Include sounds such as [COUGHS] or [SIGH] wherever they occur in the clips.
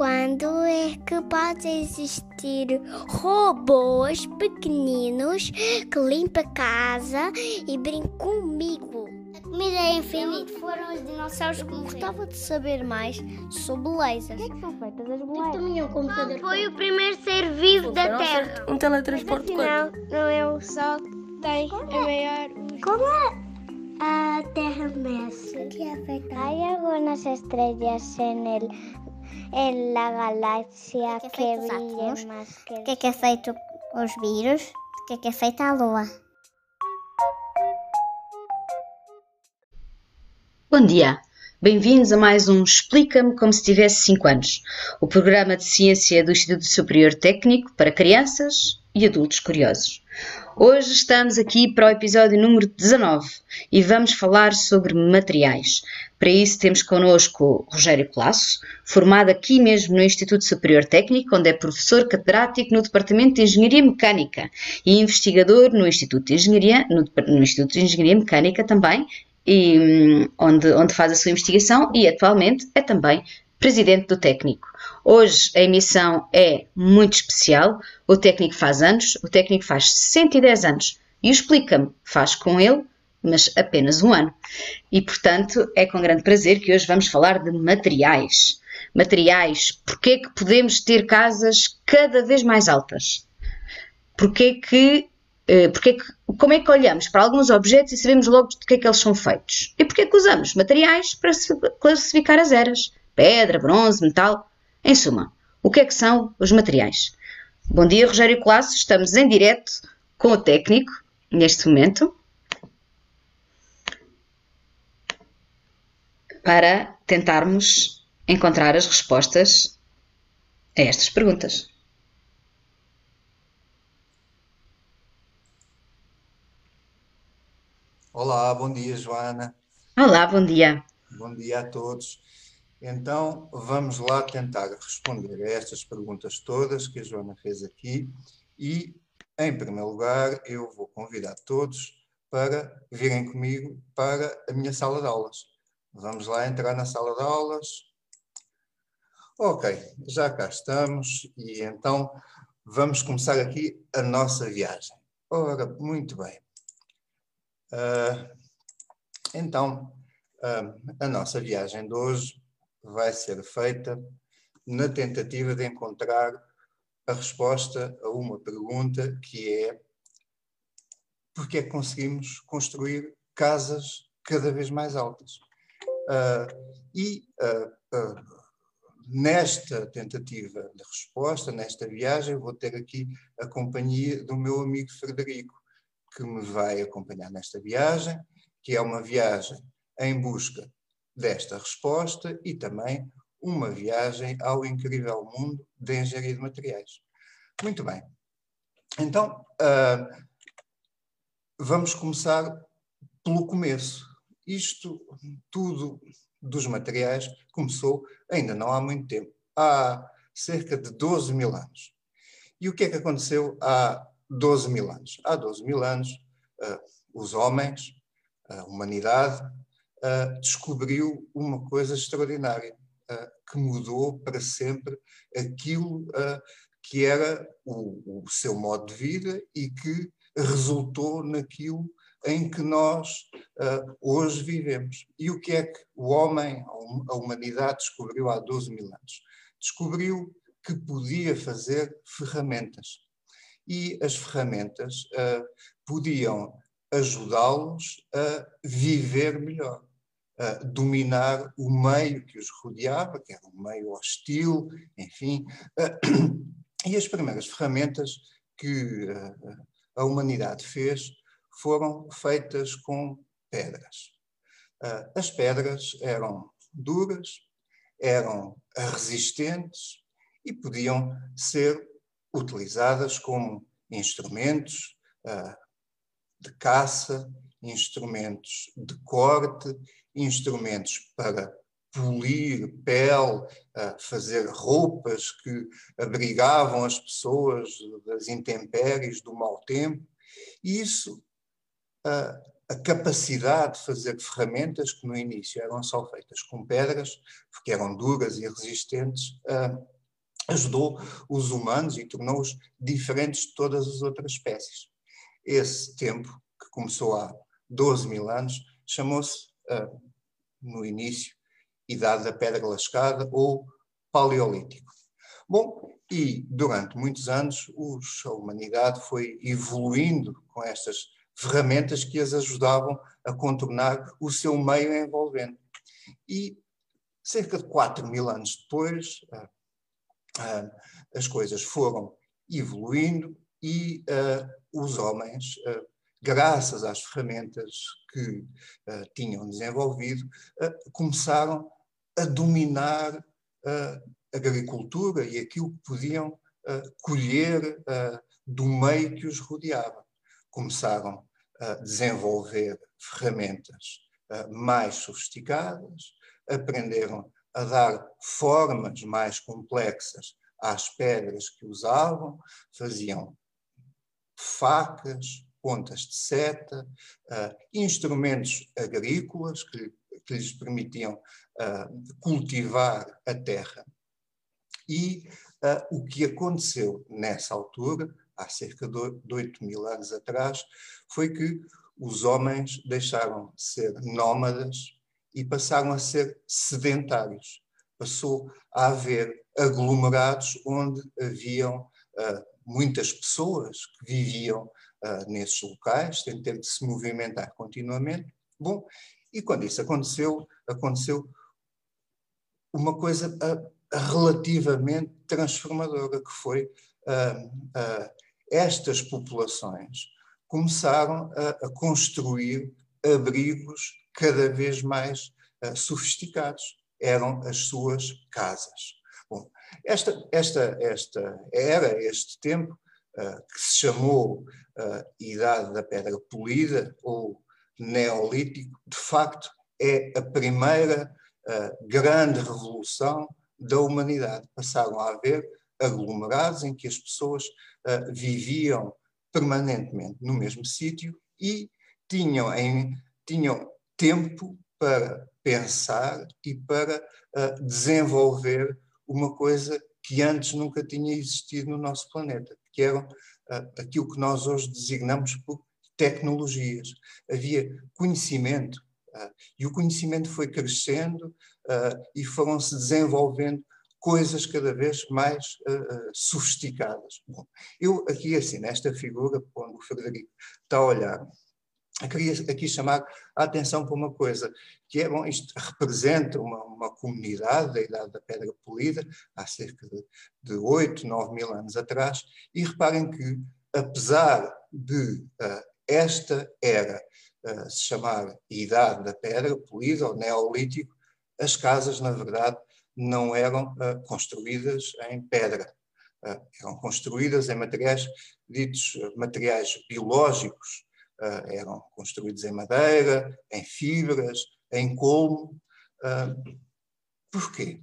quando é que pode existir robôs pequeninos que limpam a casa e brincam comigo? A comida é infinita. Foram os dinossauros que morreram. Gostava de saber mais sobre lasers. O que é que são feitas as bolachas? Também é um computador. Foi o primeiro ser vivo da Terra. Um teletransporte Não, não é o Sol que tem a maior... Como é? A Terra mexe. que é feita? Hay algunas estrellas en el en la galaxia que, que brilhan mais que... O que é que é feito os vírus? O que é que é feita a Lua? Bom dia, bem-vindos a mais um Explica-me como se tivesse 5 anos, o programa de ciência do Instituto Superior Técnico para crianças e adultos curiosos. Hoje estamos aqui para o episódio número 19 e vamos falar sobre materiais. Para isso temos connosco Rogério Colasso, formado aqui mesmo no Instituto Superior Técnico, onde é professor catedrático no Departamento de Engenharia Mecânica e investigador no Instituto de Engenharia, no, no Instituto de Engenharia Mecânica também, e, hum, onde, onde faz a sua investigação e atualmente é também presidente do técnico. Hoje a emissão é muito especial. O técnico faz anos, o técnico faz 110 anos e Explica-me faz com ele, mas apenas um ano. E portanto é com grande prazer que hoje vamos falar de materiais. Materiais, porque é que podemos ter casas cada vez mais altas? Porque que eh, porque é que, como é que olhamos para alguns objetos e sabemos logo de que é que eles são feitos? E porque é que usamos materiais para classificar as eras? Pedra, bronze, metal? Em suma, o que é que são os materiais? Bom dia, Rogério Colasso. Estamos em direto com o técnico neste momento para tentarmos encontrar as respostas a estas perguntas. Olá, bom dia, Joana. Olá, bom dia. Bom dia a todos. Então, vamos lá tentar responder a estas perguntas todas que a Joana fez aqui e, em primeiro lugar, eu vou convidar todos para virem comigo para a minha sala de aulas. Vamos lá entrar na sala de aulas. Ok, já cá estamos e então vamos começar aqui a nossa viagem. Ora, muito bem. Uh, então, uh, a nossa viagem de hoje vai ser feita na tentativa de encontrar a resposta a uma pergunta que é porque é que conseguimos construir casas cada vez mais altas? Uh, e nesta tentativa de resposta, nesta viagem, vou ter aqui a companhia do meu amigo Frederico, que me vai acompanhar nesta viagem, que é uma viagem em busca desta resposta e também uma viagem ao incrível mundo da engenharia de materiais. Muito bem. Então, uh, vamos começar pelo começo. Isto tudo dos materiais começou ainda não há muito tempo, há cerca de 12 mil anos. E o que é que aconteceu há 12 mil anos. Há 12 mil anos, uh, os homens, a humanidade, uh, descobriu uma coisa extraordinária, uh, que mudou para sempre aquilo que era o, o, seu modo de vida e que resultou naquilo em que nós hoje vivemos. E o que é que o homem, a humanidade, descobriu há 12 mil anos? Descobriu que podia fazer ferramentas e as ferramentas uh, podiam ajudá-los a viver melhor, a dominar o meio que os rodeava, que era um meio hostil, enfim. Uh, [CLEARS THROAT] e as primeiras ferramentas que uh, a humanidade fez foram feitas com pedras. as pedras eram duras, eram resistentes e podiam ser utilizadas como instrumentos uh, de caça, instrumentos de corte, instrumentos para polir pele, fazer roupas que abrigavam as pessoas das intempéries, do mau tempo. E isso uh, a capacidade de fazer ferramentas que no início eram só feitas com pedras, porque eram duras e resistentes, ajudou os humanos e tornou-os diferentes de todas as outras espécies. Esse tempo, que começou há 12 mil anos, chamou-se, no início, Idade da Pedra Lascada ou Paleolítico. Bom, e durante muitos anos os, a humanidade foi evoluindo com estas ferramentas que as ajudavam a contornar o seu meio envolvente. E cerca de 4 mil anos depois, uh, uh, as coisas foram evoluindo e uh, os homens, graças às ferramentas que tinham desenvolvido, começaram a dominar a agricultura e aquilo que podiam colher do meio que os rodeava. Começaram a desenvolver ferramentas mais sofisticadas, aprenderam a dar formas mais complexas às pedras que usavam, faziam facas, pontas de seta, uh, instrumentos agrícolas que, que lhes permitiam uh, cultivar a terra. E uh, o que aconteceu nessa altura, há cerca de 8 mil anos atrás, foi que os homens deixaram de ser nómadas e passaram a ser sedentários. Passou a haver aglomerados onde haviam muitas pessoas que viviam uh, nesses locais, sem ter de se movimentar continuamente. Bom, e quando isso aconteceu, aconteceu uma coisa uh, relativamente transformadora, que foi estas populações começaram a, a construir abrigos cada vez mais uh, sofisticados. Eram as suas casas. Bom, esta, esta, esta era, este tempo, uh, que se chamou uh, Idade da Pedra Polida ou Neolítico, de facto é a primeira grande revolução da humanidade. Passaram a haver aglomerados em que as pessoas viviam permanentemente no mesmo sítio e tinham, em, tinham tempo para pensar e para uh, desenvolver uma coisa que antes nunca tinha existido no nosso planeta, que eram uh, aquilo que nós hoje designamos por tecnologias. Havia conhecimento uh, e o conhecimento foi crescendo e foram-se desenvolvendo coisas cada vez mais sofisticadas. Bom, eu aqui assim, nesta figura, quando o Frederico está a olhar queria aqui chamar a atenção para uma coisa, que é, bom, isto representa uma, uma comunidade da Idade da Pedra Polida, há cerca de, de 8, 9 mil anos atrás, e reparem que, apesar de uh, esta era uh, se chamar Idade da Pedra Polida, ou Neolítico, as casas, na verdade, não eram uh, construídas em pedra, eram construídas em materiais ditos materiais biológicos, uh, eram construídos em madeira, em fibras, em colmo. Uh, porquê?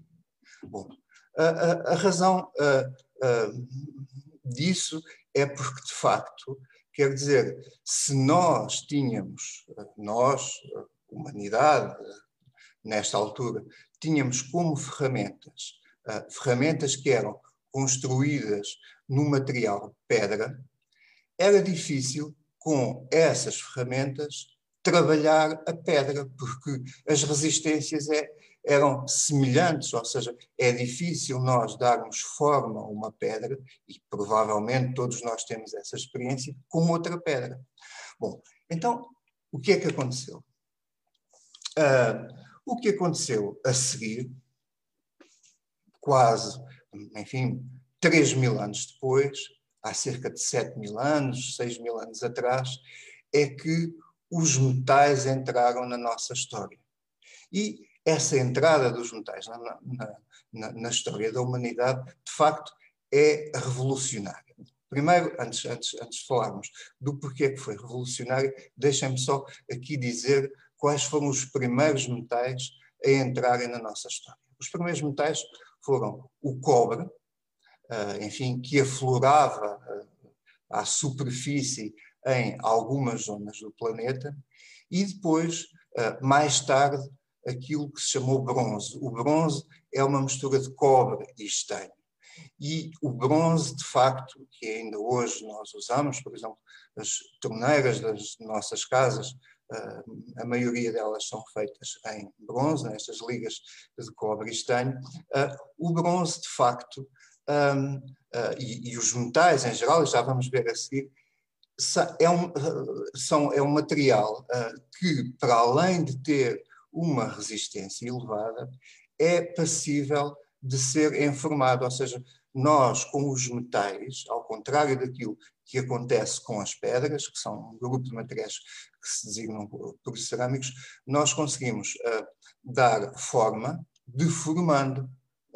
Bom, a, a, a razão uh, disso é porque, de facto, quer dizer, se nós tínhamos, nós, humanidade, nesta altura, tínhamos como ferramentas, ferramentas que eram construídas no material pedra, era difícil com essas ferramentas, trabalhar a pedra, porque as resistências é, eram semelhantes, ou seja, é difícil nós darmos forma a uma pedra, e provavelmente todos nós temos essa experiência, com outra pedra. Bom, então, o que é que aconteceu? Uh, o que aconteceu a seguir, quase, enfim, 3 mil anos depois, há cerca de 7 mil anos, 6 mil anos atrás, é que os metais entraram na nossa história. E essa entrada dos metais na, na, na, na história da humanidade, de facto, é revolucionária. Primeiro, antes, antes, antes de falarmos do porquê que foi revolucionário, deixem-me só aqui dizer quais foram os primeiros metais a entrarem na nossa história. Os primeiros metais foram o cobre, enfim, que aflorava uh, à superfície em algumas zonas do planeta, E depois, uh, mais tarde, aquilo que se chamou bronze. O bronze é uma mistura de cobre e estanho. E o bronze, de facto, que ainda hoje nós usamos, por exemplo, as torneiras das nossas casas, a maioria delas são feitas em bronze, nestas ligas de cobre e estanho. O bronze, de facto, e, e os metais em geral, já vamos ver a seguir, é um, são, é um material que, para além de ter uma resistência elevada, é passível de ser enformado, ou seja, nós com os metais, ao contrário daquilo que acontece com as pedras, que são um grupo de materiais que se designam por cerâmicos, nós conseguimos uh, dar forma deformando.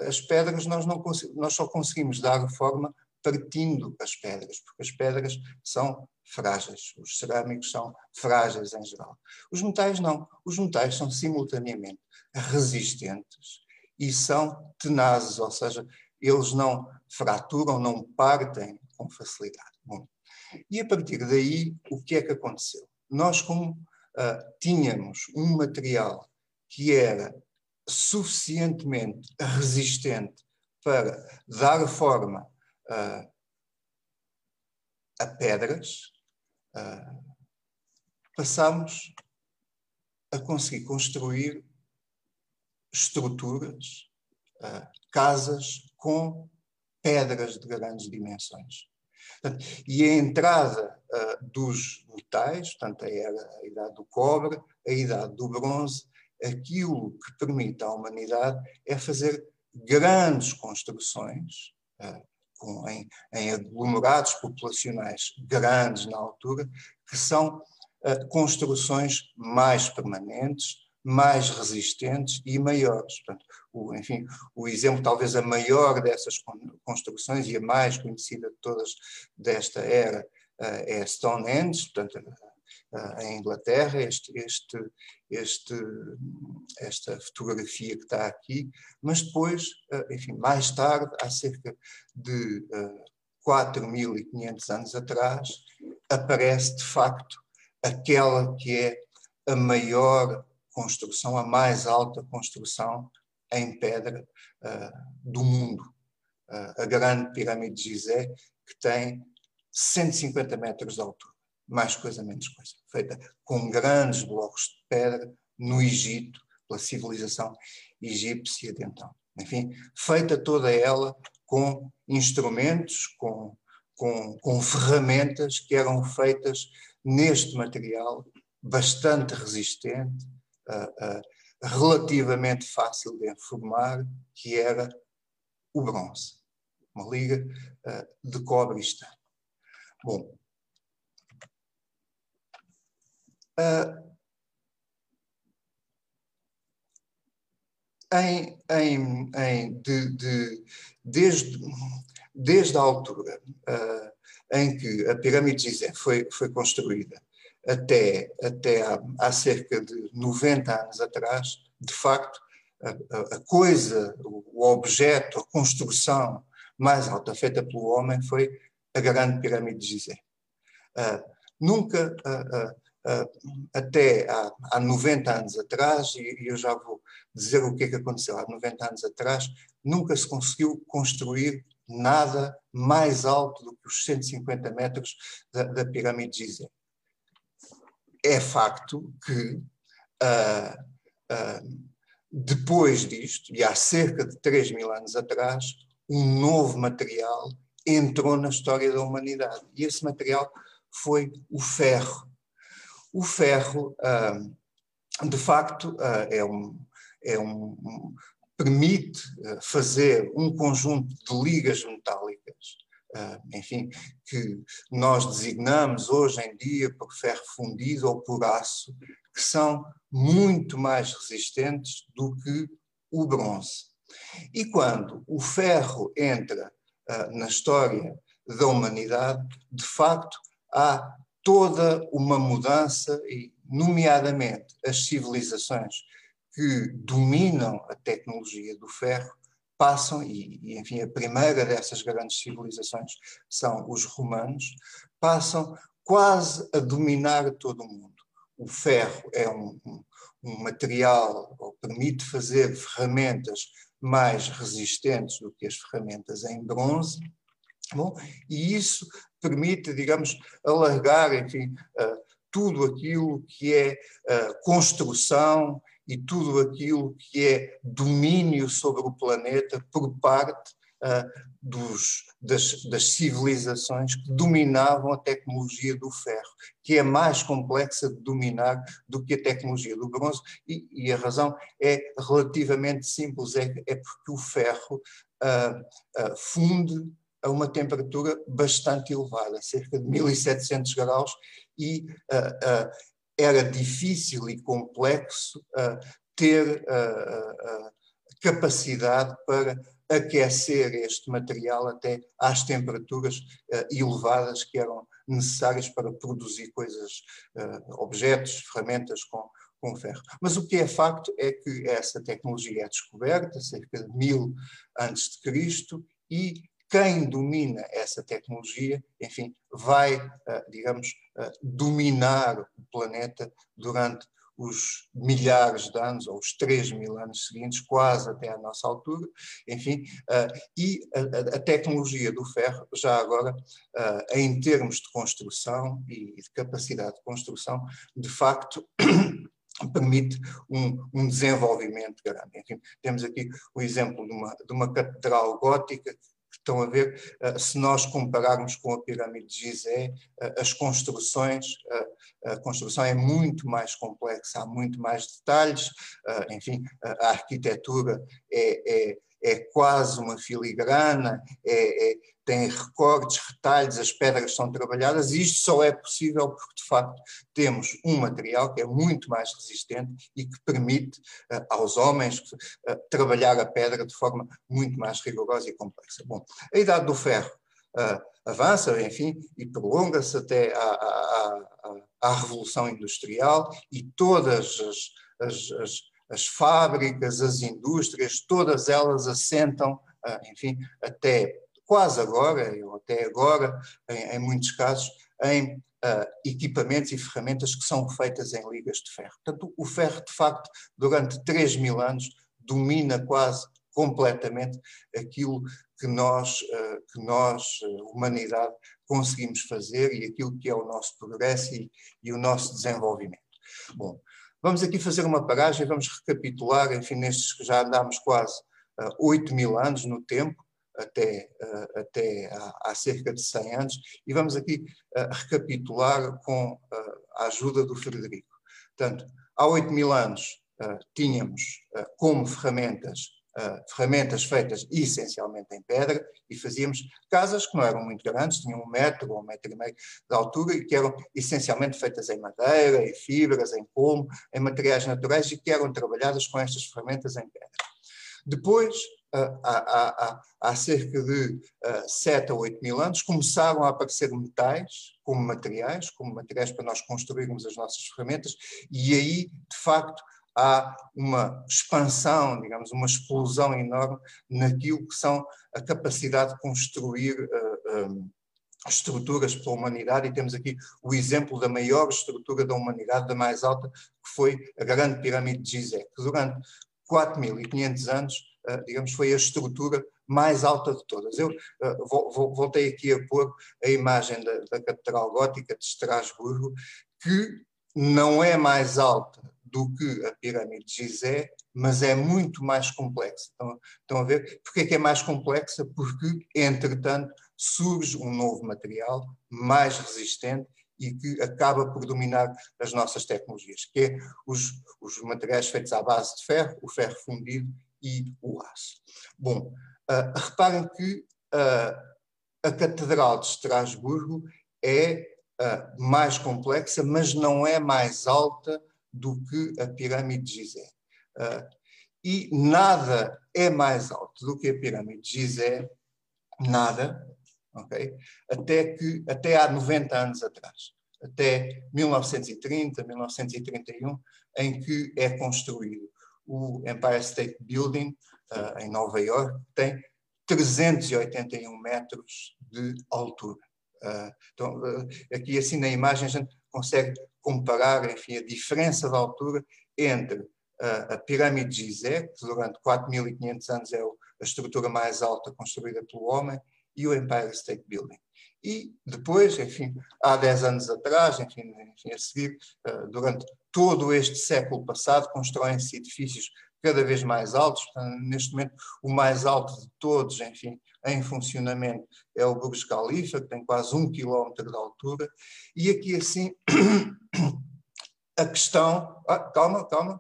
As pedras nós, não nós só conseguimos dar forma partindo as pedras, porque as pedras são frágeis, os cerâmicos são frágeis em geral. Os metais não, os metais são simultaneamente resistentes e são tenazes, ou seja, eles não fraturam, não partem com facilidade. Bom, e a partir daí, o que é que aconteceu? Nós, como uh, tínhamos um material que era suficientemente resistente para dar forma uh, a pedras, uh, passamos a conseguir construir estruturas, uh, casas com pedras de grandes dimensões. E a entrada uh, dos metais, portanto, a, era, a idade do cobre, a idade do bronze, aquilo que permite à humanidade é fazer grandes construções, uh, com, em, em, aglomerados populacionais grandes na altura, que são uh, construções mais permanentes, mais resistentes e maiores. Portanto, o, enfim, o exemplo, talvez a maior dessas construções e a mais conhecida de todas desta era uh, é Stonehenge, portanto, em Inglaterra, este, este, este, esta fotografia que está aqui, mas depois, uh, enfim, mais tarde, há cerca de uh, 4.500 anos atrás, aparece de facto aquela que é a maior construção, a mais alta construção em pedra uh, do mundo. Uh, a grande pirâmide de Gizé, que tem 150 metros de altura, mais coisa, menos coisa, feita com grandes blocos de pedra no Egito, pela civilização egípcia de então. Enfim, feita toda ela com instrumentos, com, com, com ferramentas que eram feitas neste material bastante resistente, uh, uh, relativamente fácil de informar, que era o bronze, uma liga uh, de cobre estanho. Bom, uh, em, em, em de, de, desde, desde a altura uh, em que a pirâmide de Gizé foi, foi construída até, até há, há, cerca de 90 anos atrás, de facto, a, a, coisa, o objeto, a construção mais alta feita pelo homem foi a grande pirâmide de Gizé. Uh, nunca, uh, uh, até há, há 90 anos atrás, e, e, eu já vou dizer o que é que aconteceu há 90 anos atrás, nunca se conseguiu construir nada mais alto do que os 150 metros da, da pirâmide de Gizé é facto que uh, uh, depois disto, e há cerca de 3 mil anos atrás, um novo material entrou na história da humanidade. E esse material foi o ferro. O ferro, uh, de facto, é um, é um, permite fazer um conjunto de ligas metálicas enfim, que nós designamos hoje em dia por ferro fundido ou por aço, que são muito mais resistentes do que o bronze. E quando o ferro entra na história da humanidade, de facto, há toda uma mudança, e, nomeadamente, as civilizações que dominam a tecnologia do ferro passam, e, e, enfim, a primeira dessas grandes civilizações são os romanos, passam quase a dominar todo o mundo. o ferro é um, um, um material, ou permite fazer ferramentas mais resistentes do que as ferramentas em bronze, bom, e isso permite, digamos, alargar, enfim, uh, tudo aquilo que é uh, construção e tudo aquilo que é domínio sobre o planeta por parte uh, dos, das, das, civilizações que dominavam a tecnologia do ferro, que é mais complexa de dominar do que a tecnologia do bronze, e, e a razão é relativamente simples, é, é porque o ferro uh, funde a uma temperatura bastante elevada, cerca de 1700 graus, e uh, uh, era difícil e complexo uh, ter capacidade para aquecer este material até às temperaturas elevadas que eram necessárias para produzir coisas, objetos, ferramentas com, com ferro. Mas o que é facto é que essa tecnologia é descoberta cerca de mil antes de Cristo e quem domina essa tecnologia, enfim, vai, eh, digamos, eh, dominar o planeta durante os milhares de anos, ou os 3 mil anos seguintes, quase até à nossa altura, enfim, uh, e a, tecnologia do ferro, já agora, em termos de construção e de capacidade de construção, de facto. [COUGHS] permite um, um, desenvolvimento grande. Enfim, temos aqui o exemplo de uma, de uma catedral gótica Estão a ver, eh, se nós compararmos com a pirâmide de Gizé, eh, as construções, eh, a construção é muito mais complexa, há muito mais detalhes, enfim, a arquitetura é, é é quase uma filigrana, é, é, tem recortes, retalhos, as pedras são trabalhadas, e isto só é possível porque, de facto, temos um material que é muito mais resistente e que permite uh, aos homens uh, trabalhar a pedra de forma muito mais rigorosa e complexa. Bom, a idade do ferro uh, avança, enfim, e prolonga-se até à, à, à, à, Revolução Industrial e todas as, as, as as fábricas, as indústrias, todas elas assentam, enfim, até quase agora, ou até agora, em, em muitos casos, em uh, equipamentos e ferramentas que são feitas em ligas de ferro. Portanto, o ferro, de facto, durante 3 mil anos, domina quase completamente aquilo que nós, uh, que nós, humanidade, conseguimos fazer e aquilo que é o nosso progresso e, e o nosso desenvolvimento. Bom, Vamos aqui fazer uma paragem, vamos recapitular, enfim, nestes que já andámos quase uh, ah, 8 mil anos no tempo, até, uh, até há, cerca de 100 anos, e vamos aqui uh, recapitular com a ajuda do Frederico. Portanto, há 8 mil anos tínhamos como ferramentas uh, ferramentas feitas essencialmente em pedra e fazíamos casas que não eram muito grandes, tinham um metro ou um metro e meio de altura e que eram essencialmente feitas em madeira, em fibras, em como, em materiais naturais e que eram trabalhadas com estas ferramentas em pedra. Depois, há, há, cerca de uh, 7 a 8 mil anos, começaram a aparecer metais como materiais, como materiais para nós construirmos as nossas ferramentas, e aí, de facto, há uma expansão, digamos, uma explosão enorme naquilo que são a capacidade de construir uh, um, estruturas para a humanidade, e temos aqui o exemplo da maior estrutura da humanidade, da mais alta, que foi a Grande Pirâmide de Gizé, que durante 4.500 anos, digamos, foi a estrutura mais alta de todas. Eu uh, voltei aqui a pôr a imagem da, da Catedral Gótica de Estrasburgo, que não é mais alta do que a pirâmide de Gizé, mas é muito mais complexa. Estão, estão a ver? Porquê que é mais complexa? Porque, entretanto, surge um novo material mais resistente e que acaba por dominar as nossas tecnologias, que é os, os materiais feitos à base de ferro, o ferro fundido e o aço. Bom, uh, reparem que uh, a Catedral de Estrasburgo é uh, mais complexa, mas não é mais alta do que a pirâmide de Gizé. E nada é mais alto do que a pirâmide de Gizé, nada, ok? Até, que, até há 90 anos atrás, até 1930, 1931, em que é construído o Empire State Building, uh, em Nova York, tem 381 metros de altura. Uh, então, aqui assim na imagem a gente consegue comparar, enfim, a diferença de altura entre a pirâmide de Gizé, que durante 4.500 anos é a estrutura mais alta construída pelo homem, e o Empire State Building. E depois, enfim, há 10 anos atrás, enfim, enfim a seguir, uh, durante todo este século passado, constroem-se edifícios cada vez mais altos. Neste momento, o mais alto de todos, enfim, em funcionamento é o Burj Khalifa, que tem quase um quilómetro de altura. E aqui, assim, [CLEARS THROAT] a questão. Ah, calma, calma.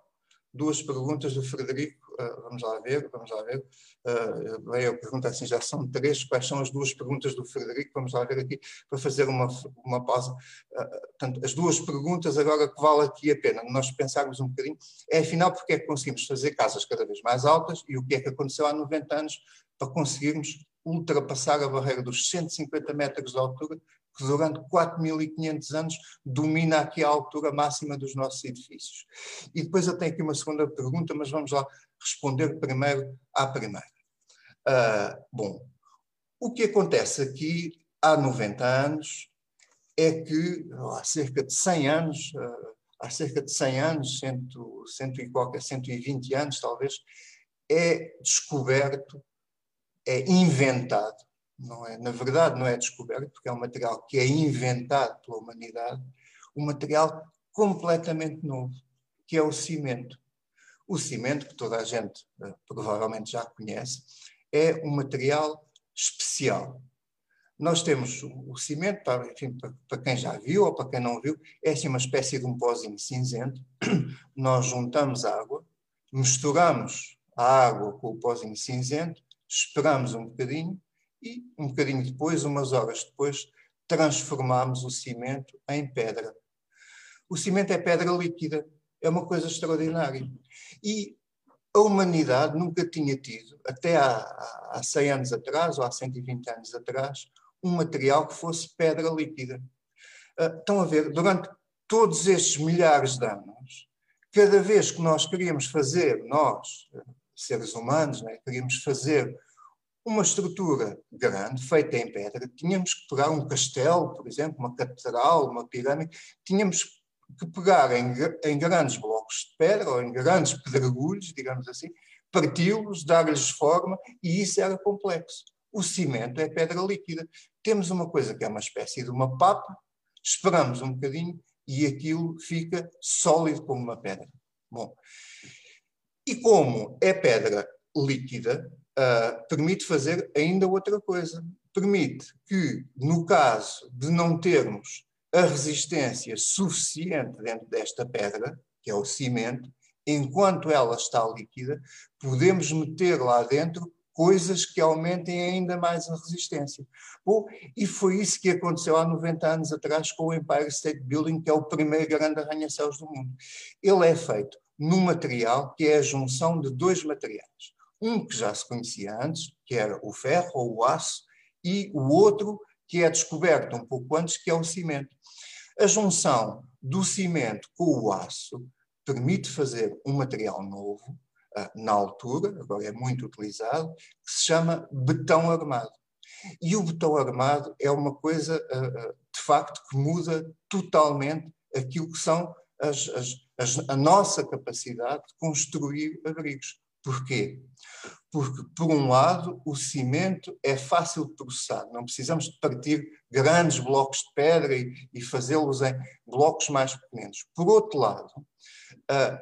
Duas perguntas do Frederico vamos lá ver, vamos lá ver. Uh, a pergunta assim, já são três, quais são as duas perguntas do Frederico? Vamos lá ver aqui, para fazer uma, uma pausa. Uh, portanto, as duas perguntas agora que vale aqui a pena, nós pensarmos um bocadinho, é afinal porque é que conseguimos fazer casas cada vez mais altas e o que é que aconteceu há 90 anos para conseguirmos ultrapassar a barreira dos 150 metros de altura que durante 4.500 anos domina aqui a altura máxima dos nossos edifícios. E depois eu tenho aqui uma segunda pergunta, mas vamos lá responder primeiro à primeira. Uh, bom, o que acontece aqui há 90 anos é que há cerca de 100 anos, uh, há cerca de 100 anos, 100, 100 e qualquer, 120 anos talvez, é descoberto, é inventado não é, na verdade não é descoberto, porque é um material que é inventado pela humanidade, um material completamente novo, que é o cimento. O cimento, que toda a gente uh, provavelmente já conhece, é um material especial. Nós temos o, cimento, para, enfim, para, para, quem já viu ou para quem não viu, é assim uma espécie de um pozinho cinzento. [CLEARS THROAT] Nós juntamos água, misturamos a água com o pozinho cinzento, esperamos um bocadinho e um bocadinho depois, umas horas depois, transformamos o cimento em pedra. O cimento é pedra líquida, é uma coisa extraordinária. E a humanidade nunca tinha tido, até há, há 100 anos atrás, ou há 120 anos atrás, um material que fosse pedra líquida. Uh, estão a ver, durante todos estes milhares de anos, cada vez que nós queríamos fazer, nós, seres humanos, né, queríamos fazer uma estrutura grande, feita em pedra, tínhamos que pegar um castelo, por exemplo, uma catedral, uma pirâmide, tínhamos que pegar em, em grandes blocos de pedra ou em grandes pedregulhos, digamos assim, parti-los, dar-lhes forma, e isso era complexo. O cimento é pedra líquida. Temos uma coisa que é uma espécie de uma papa, esperamos um bocadinho e aquilo fica sólido como uma pedra. Bom, e como é pedra líquida, uh, permite fazer ainda outra coisa. Permite que, no caso de não termos a resistência suficiente dentro desta pedra, que é o cimento, enquanto ela está líquida, podemos meter lá dentro coisas que aumentem ainda mais a resistência. Bom, e foi isso que aconteceu há 90 anos atrás com o Empire State Building, que é o primeiro grande arranha-céus do mundo. Ele é feito num material que é a junção de dois materiais um que já se conhecia antes, que era o ferro ou o aço, e o outro que é descoberto um pouco antes, que é o cimento. A junção do cimento com o aço permite fazer um material novo, ah, na altura, agora é muito utilizado, que se chama betão armado. E o betão armado é uma coisa, ah, ah, de facto, que muda totalmente aquilo que são as, as, as, a nossa capacidade de construir abrigos. Porquê? Porque, por um lado, o cimento é fácil de processar, não precisamos de partir grandes blocos de pedra e, e fazê-los em blocos mais pequenos. Por outro lado, uh,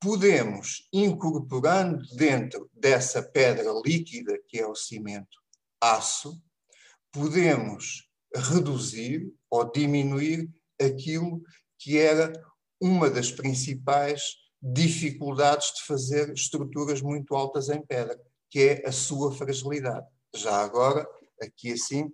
podemos, incorporando dentro dessa pedra líquida que é o cimento, aço, podemos reduzir ou diminuir aquilo que era uma das principais dificuldades de fazer estruturas muito altas em pedra, que é a sua fragilidade. Já agora, aqui assim,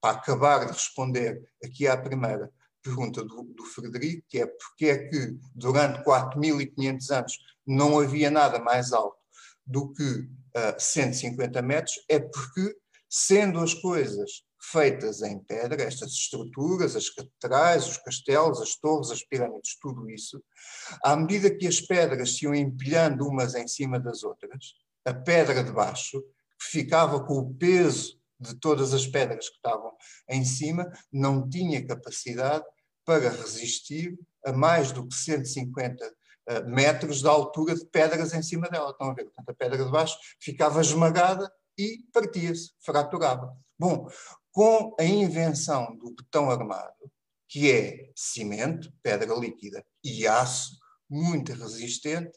para acabar de responder aqui à primeira pergunta do, do Frederico, que é porque é que durante 4.500 anos não havia nada mais alto do que uh, 150 metros, é porque, sendo as coisas feitas em pedra, estas estruturas, as catedrais, os castelos, as torres, as pirâmides, tudo isso, à medida que as pedras se iam empilhando umas em cima das outras, a pedra de baixo, que ficava com o peso de todas as pedras que estavam em cima, não tinha capacidade para resistir a mais do que 150 uh, metros de altura de pedras em cima dela. Estão a ver? Portanto, a pedra de baixo ficava esmagada e partia-se, fraturava. Bom, com a invenção do betão armado, que é cimento, pedra líquida e aço, muito resistente,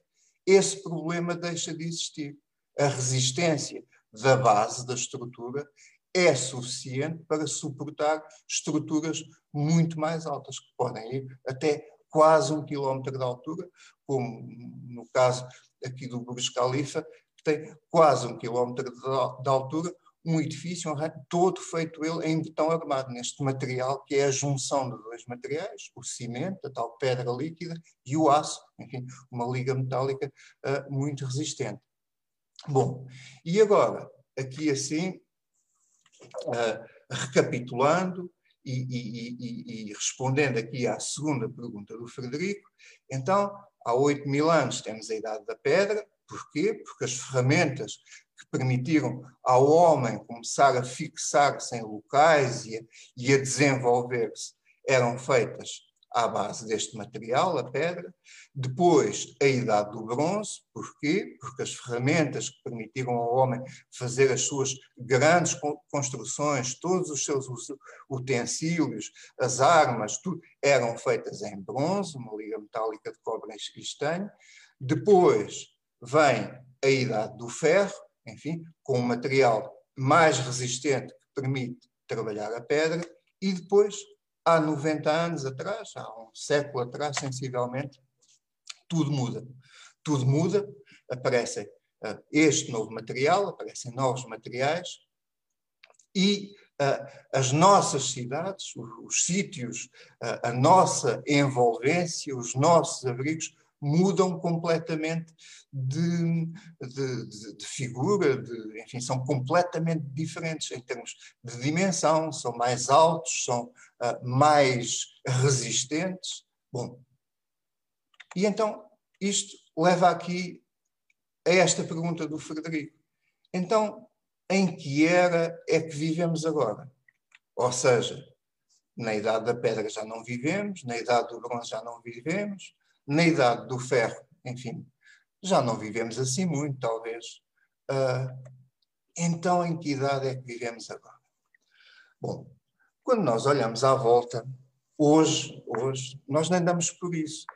esse problema deixa de existir. A resistência da base da estrutura é suficiente para suportar estruturas muito mais altas, que podem ir até quase um quilómetro de altura, como no caso aqui do Burj Khalifa, que tem quase um quilómetro de altura, um edifício todo feito ele em betão armado, neste material que é a junção de dois materiais, o cimento, a tal pedra líquida, e o aço, enfim, uma liga metálica uh, muito resistente. Bom, e agora, aqui assim, uh, recapitulando e, e, e, e, respondendo aqui à segunda pergunta do Frederico, então, há 8 mil anos temos a Idade da Pedra, porquê? Porque as ferramentas que permitiram ao homem começar a fixar-se em locais e a, e a desenvolver-se eram feitas à base deste material, a pedra. Depois, a idade do bronze. Porquê? Porque as ferramentas que permitiram ao homem fazer as suas grandes construções, todos os seus utensílios, as armas, tudo, eram feitas em bronze, uma liga metálica de cobre e estanho. Depois vem a idade do ferro, enfim, com um material mais resistente que permite trabalhar a pedra, e depois, há 90 anos atrás, há um século atrás, sensivelmente, tudo muda. Tudo muda, aparece uh, este novo material, aparecem novos materiais, e uh, as nossas cidades, os, os sítios, uh, a nossa envolvência, os nossos abrigos mudam completamente de, de, de, de, figura, enfim, são completamente diferentes em termos de dimensão, são mais altos, são uh, mais resistentes. Bom, e então isto leva aqui a esta pergunta do Frederico. Então, em que era é que vivemos agora? Ou seja, na idade da pedra já não vivemos, na idade do bronze já não vivemos, na idade do ferro, enfim, já não vivemos assim muito, talvez. Uh, então, em que idade é que vivemos agora? Bom, quando nós olhamos à volta, hoje, hoje, nós nem damos por isso,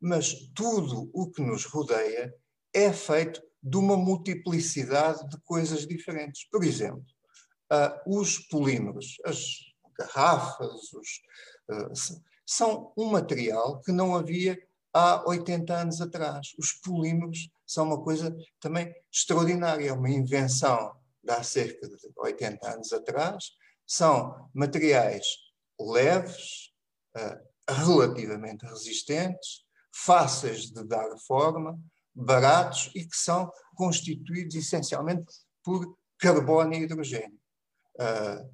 mas tudo o que nos rodeia é feito de uma multiplicidade de coisas diferentes. Por exemplo, uh, os polímeros, as garrafas, os, uh, são um material que não havia há 80 anos atrás. Os polímeros são uma coisa também extraordinária, é uma invenção de há cerca de 80 anos atrás. São materiais leves, uh, relativamente resistentes, fáceis de dar forma, baratos e que são constituídos essencialmente por carbono e hidrogênio. Uh,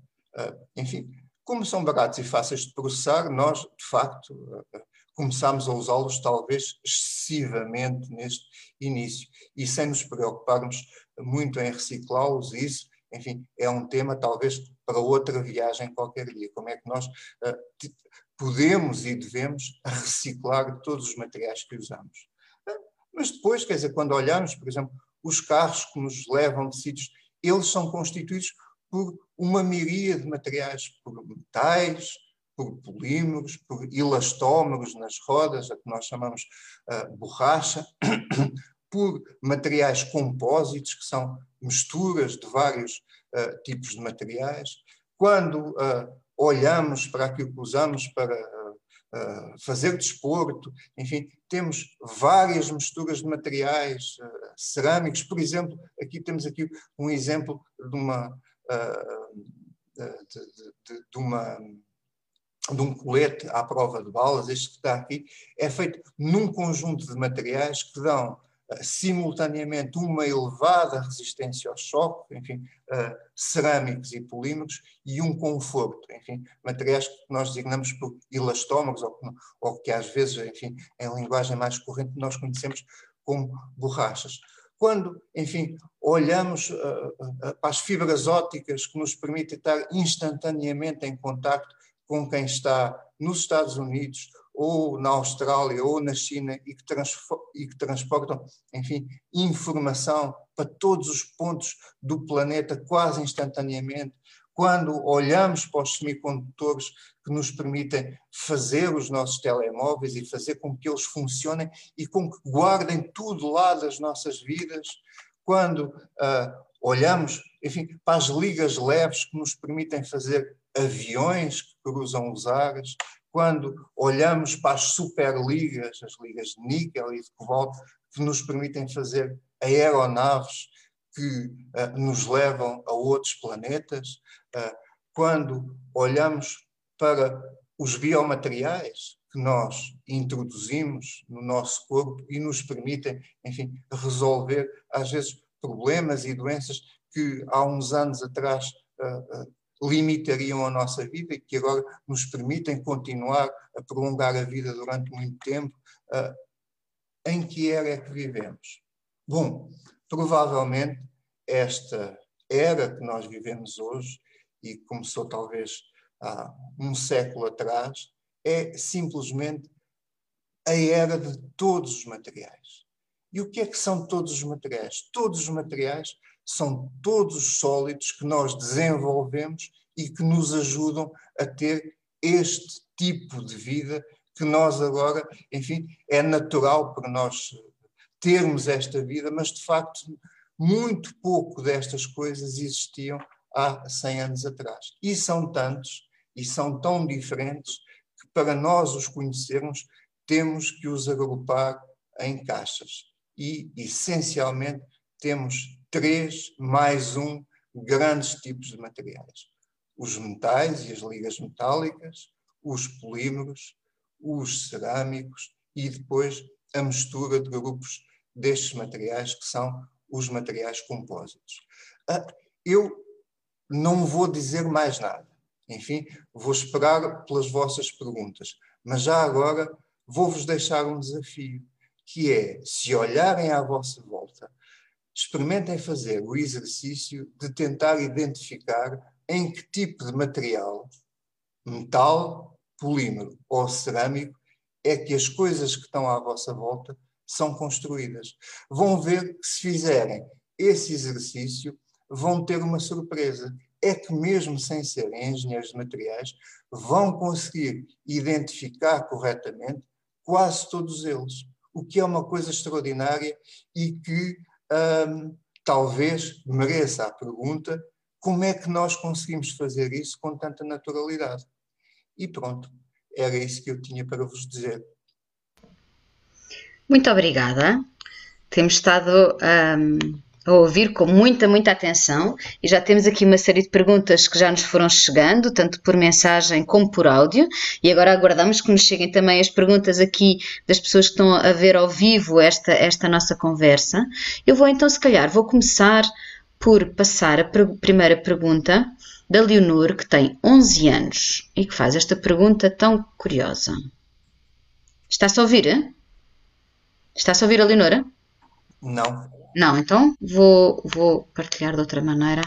uh, enfim, como são baratos e fáceis de processar, nós, de facto, começámos a usá-los talvez excessivamente neste início e sem nos preocuparmos muito em reciclá-los, isso, enfim, é um tema talvez para outra viagem qualquer dia. Como é que nós uh, podemos e devemos reciclar todos os materiais que usamos? Uh, mas depois, quer dizer, quando olhamos, por exemplo, os carros que nos levam de sítios, eles são constituídos por uma miríade de materiais, por metais, por polímeros, por elastómeros nas rodas, a que nós chamamos uh, borracha, [COUGHS] por materiais compósitos, que são misturas de vários uh, tipos de materiais. Quando uh, olhamos para aquilo que usamos para fazer desporto, enfim, temos várias misturas de materiais cerâmicos. Por exemplo, aqui temos aqui um exemplo de uma, de, de, de uma de um colete à prova de balas, este que está aqui, é feito num conjunto de materiais que dão uh, simultaneamente uma elevada resistência ao choque, enfim, uh, cerâmicos e polímeros, e um conforto, enfim, materiais que nós designamos por elastómeros, ou, ou que às vezes, enfim, em linguagem mais corrente, nós conhecemos como borrachas. quando, enfim, olhamos uh, uh, para as fibras ópticas que nos permitem estar instantaneamente em contacto com quem está nos Estados Unidos ou na Austrália ou na China e que, e que transportam, enfim, informação para todos os pontos do planeta quase instantaneamente, quando olhamos para os semicondutores que nos permitem fazer os nossos telemóveis e fazer com que eles funcionem e com que guardem tudo lá das nossas vidas, quando uh, olhamos, enfim, para as ligas leves que nos permitem fazer aviões cruzam os ares, quando olhamos para as superligas, as ligas de níquel e de cobalto, que nos permitem fazer aeronaves que uh, nos levam a outros planetas, uh, quando olhamos para os biomateriais que nós introduzimos no nosso corpo e nos permitem, enfim, resolver às vezes problemas e doenças que há uns anos atrás uh, limitariam a nossa vida e que agora nos permitem continuar a prolongar a vida durante muito tempo. em que era é que vivemos? Bom, provavelmente esta era que nós vivemos hoje, e começou talvez há um século atrás, é simplesmente a era de todos os materiais. E o que é que são todos os materiais? Todos os materiais são todos os sólidos que nós desenvolvemos e que nos ajudam a ter este tipo de vida que nós agora, enfim, é natural para nós termos esta vida, mas de facto muito pouco destas coisas existiam há 100 anos atrás. E são tantos e são tão diferentes que para nós os conhecermos temos que os agrupar em caixas. E, essencialmente, temos três mais um grandes tipos de materiais: os metais e as ligas metálicas, os polímeros, os cerâmicos e depois a mistura de grupos destes materiais que são os materiais compósitos. Ah, eu não vou dizer mais nada. Enfim, vou esperar pelas vossas perguntas. Mas já agora vou-vos deixar um desafio, que é, se olharem à vossa volta, experimentem fazer o exercício de tentar identificar em que tipo de material, metal, polímero ou cerâmico, é que as coisas que estão à vossa volta são construídas. Vão ver que se fizerem esse exercício, vão ter uma surpresa. É que, mesmo sem serem engenheiros de materiais, vão conseguir identificar corretamente quase todos eles, o que é uma coisa extraordinária e que hum, talvez mereça a pergunta: como é que nós conseguimos fazer isso com tanta naturalidade? E pronto, era isso que eu tinha para vos dizer. Muito obrigada. Temos estado a ouvir com muita, muita atenção e já temos aqui uma série de perguntas que já nos foram chegando, tanto por mensagem como por áudio, e agora aguardamos que nos cheguem também as perguntas aqui das pessoas que estão a ver ao vivo esta, esta nossa conversa. Eu vou então, se calhar, vou começar por passar a primeira pergunta da Leonor, que tem 11 anos e que faz esta pergunta tão curiosa. Está-se a ouvir? Está-se a ouvir a Leonora? Não. Não, então vou, vou partilhar de outra maneira.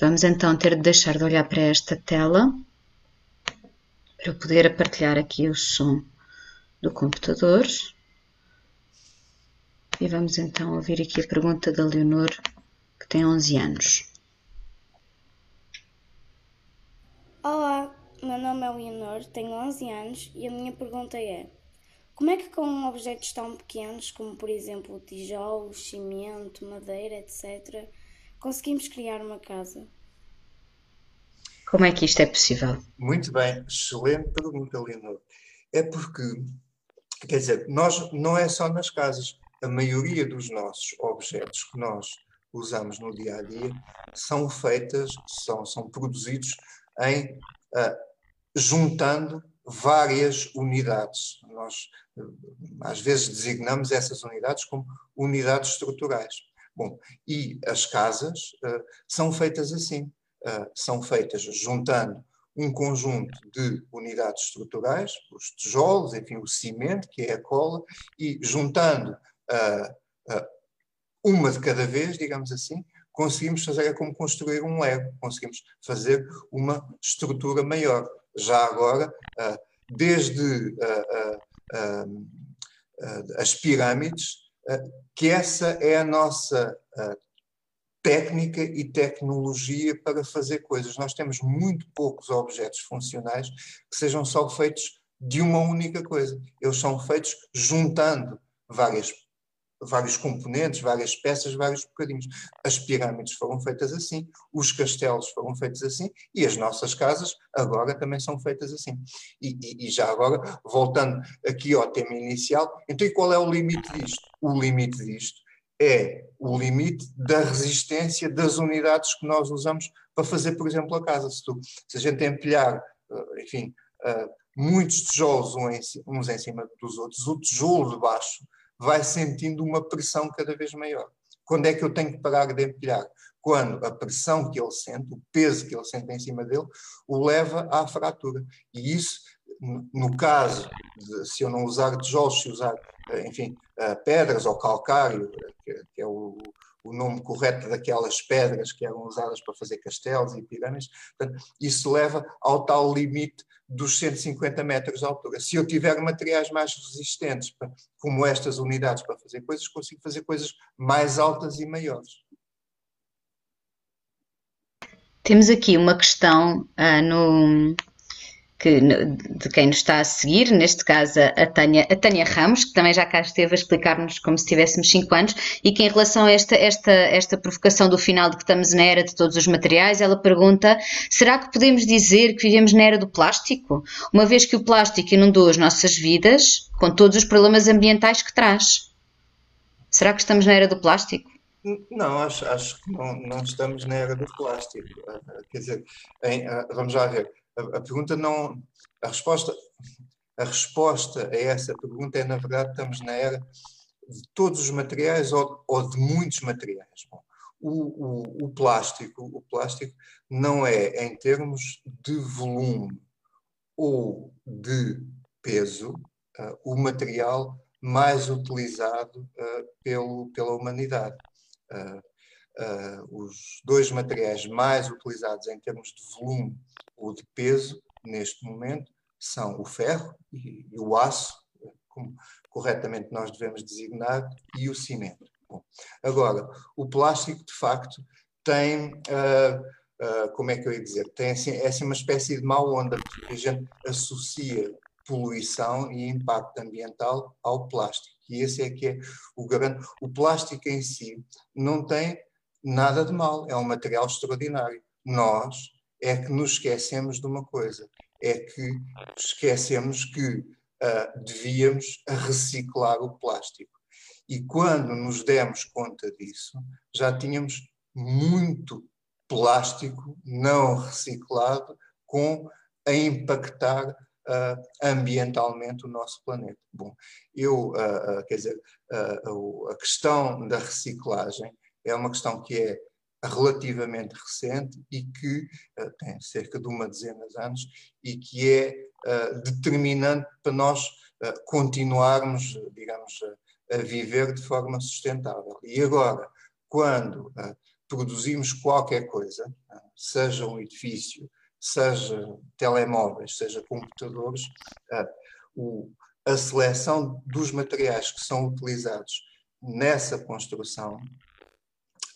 Vamos então ter de deixar de olhar para esta tela para eu poder partilhar aqui o som do computador. E vamos então ouvir aqui a pergunta da Leonor, que tem 11 anos. Olá, meu nome é Leonor, tenho 11 anos e a minha pergunta é: como é que com objetos tão pequenos como, por exemplo, tijolos, cimento, madeira, etc., conseguimos criar uma casa? Como é que isto é possível? Muito bem, excelente pergunta, Leonor. É porque, quer dizer, nós não é só nas casas. A maioria dos nossos objetos que nós usamos no dia a dia são feitas, são, são produzidos em uh, juntando várias unidades. Nós, às vezes, designamos essas unidades como unidades estruturais. Bom, e as casas uh, são feitas assim. Uh, são feitas juntando um conjunto de unidades estruturais, os tijolos, enfim, o cimento, que é a cola, e juntando uh, uma de cada vez, digamos assim, conseguimos fazer é como construir um Lego, conseguimos fazer uma estrutura maior. Já agora, uh, desde uh, as pirâmides, que essa é a nossa técnica e tecnologia para fazer coisas. Nós temos muito poucos objetos funcionais que sejam só feitos de uma única coisa. Eles são feitos juntando várias, vários componentes, várias peças, vários bocadinhos. As pirâmides foram feitas assim, os castelos foram feitos assim e as nossas casas agora também são feitas assim. E, e, e já agora, voltando aqui ao tema inicial, então e qual é o limite disto? O limite disto é o limite da resistência das unidades que nós usamos para fazer, por exemplo, a casa. Se, tu, se a gente empilhar, eh, enfim, eh, muitos tijolos uns em cima dos outros, o tijolo de baixo vai sentindo uma pressão cada vez maior. Quando é que eu tenho que parar de empilhar? Quando a pressão que ele sente, o peso que ele sente em cima dele, o leva à fratura. E isso, no caso, de, se eu não usar tijolos, se usar eh, enfim, eh, pedras ou calcário, que, que é o, o, nome correto daquelas pedras que eram usadas para fazer castelos e pirâmides. Portanto, isso leva ao tal limite dos 150 metros de altura. Se eu tiver materiais mais resistentes, como estas unidades para fazer coisas, consigo fazer coisas mais altas e maiores. Temos aqui uma questão uh, no, que, de quem nos está a seguir, neste caso a Tânia, a Tânia Ramos, que também já cá esteve a explicar-nos como se tivéssemos 5 anos, e que em relação a esta, esta, esta provocação do final de que estamos na era de todos os materiais, ela pergunta: será que podemos dizer que vivemos na era do plástico? Uma vez que o plástico inundou as nossas vidas com todos os problemas ambientais que traz. Será que estamos na era do plástico? Não, acho, acho que não, não estamos na era do plástico. Quer dizer, em, vamos já ver a, pergunta não. A resposta, a resposta a essa pergunta é, na verdade, estamos na era de todos os materiais ou, ou de muitos materiais. Bom, o, o, o, plástico, o plástico não é, em termos de volume ou de peso, uh, o material mais utilizado uh, pelo, pela humanidade. Uh, os dois materiais mais utilizados em termos de volume ou de peso, neste momento, são o ferro e, o aço, como corretamente nós devemos designar, e o cimento. Bom, agora, o plástico, de facto, tem, uh, uh, como é que eu ia dizer, tem assim, é assim uma espécie de mau onda, porque a gente associa poluição e impacto ambiental ao plástico. E esse é que é o grande. O plástico em si não tem nada de mal, é um material extraordinário. Nós, é que nos esquecemos de uma coisa, é que esquecemos que uh, devíamos reciclar o plástico. E quando nos demos conta disso, já tínhamos muito plástico não reciclado com a impactar uh, ambientalmente o nosso planeta. Bom, eu, uh, quer dizer, a questão da reciclagem é uma questão que é relativamente recente e que uh, tem cerca de uma dezena de anos e que é uh, determinante para nós uh, continuarmos, digamos, a viver de forma sustentável. E agora, quando produzimos qualquer coisa, seja um edifício, seja telemóveis, seja computadores, o, a seleção dos materiais que são utilizados nessa construção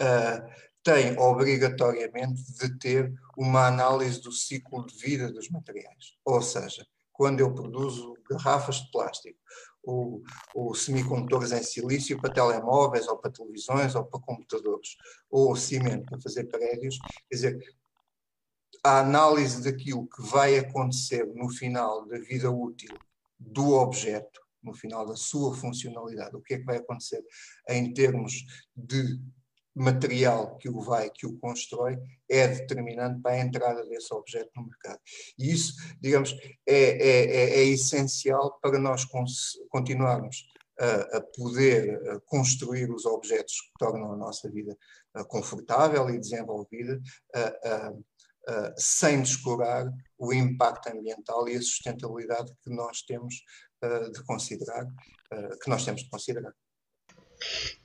uh, tem obrigatoriamente de ter uma análise do ciclo de vida dos materiais. Ou seja, quando eu produzo garrafas de plástico ou, ou semicondutores em silício para telemóveis ou para televisões ou para computadores ou cimento para fazer prédios, quer dizer, a análise daquilo que vai acontecer no final da vida útil do objeto, no final da sua funcionalidade, o que é que vai acontecer em termos de material que o vai, que o constrói, é determinante para a entrada desse objeto no mercado. E isso, digamos, é, é, é, é essencial para nós continuarmos a, a, poder construir os objetos que tornam a nossa vida confortável e desenvolvida, sem descurar o impacto ambiental e a sustentabilidade que nós temos de considerar, que nós temos de considerar.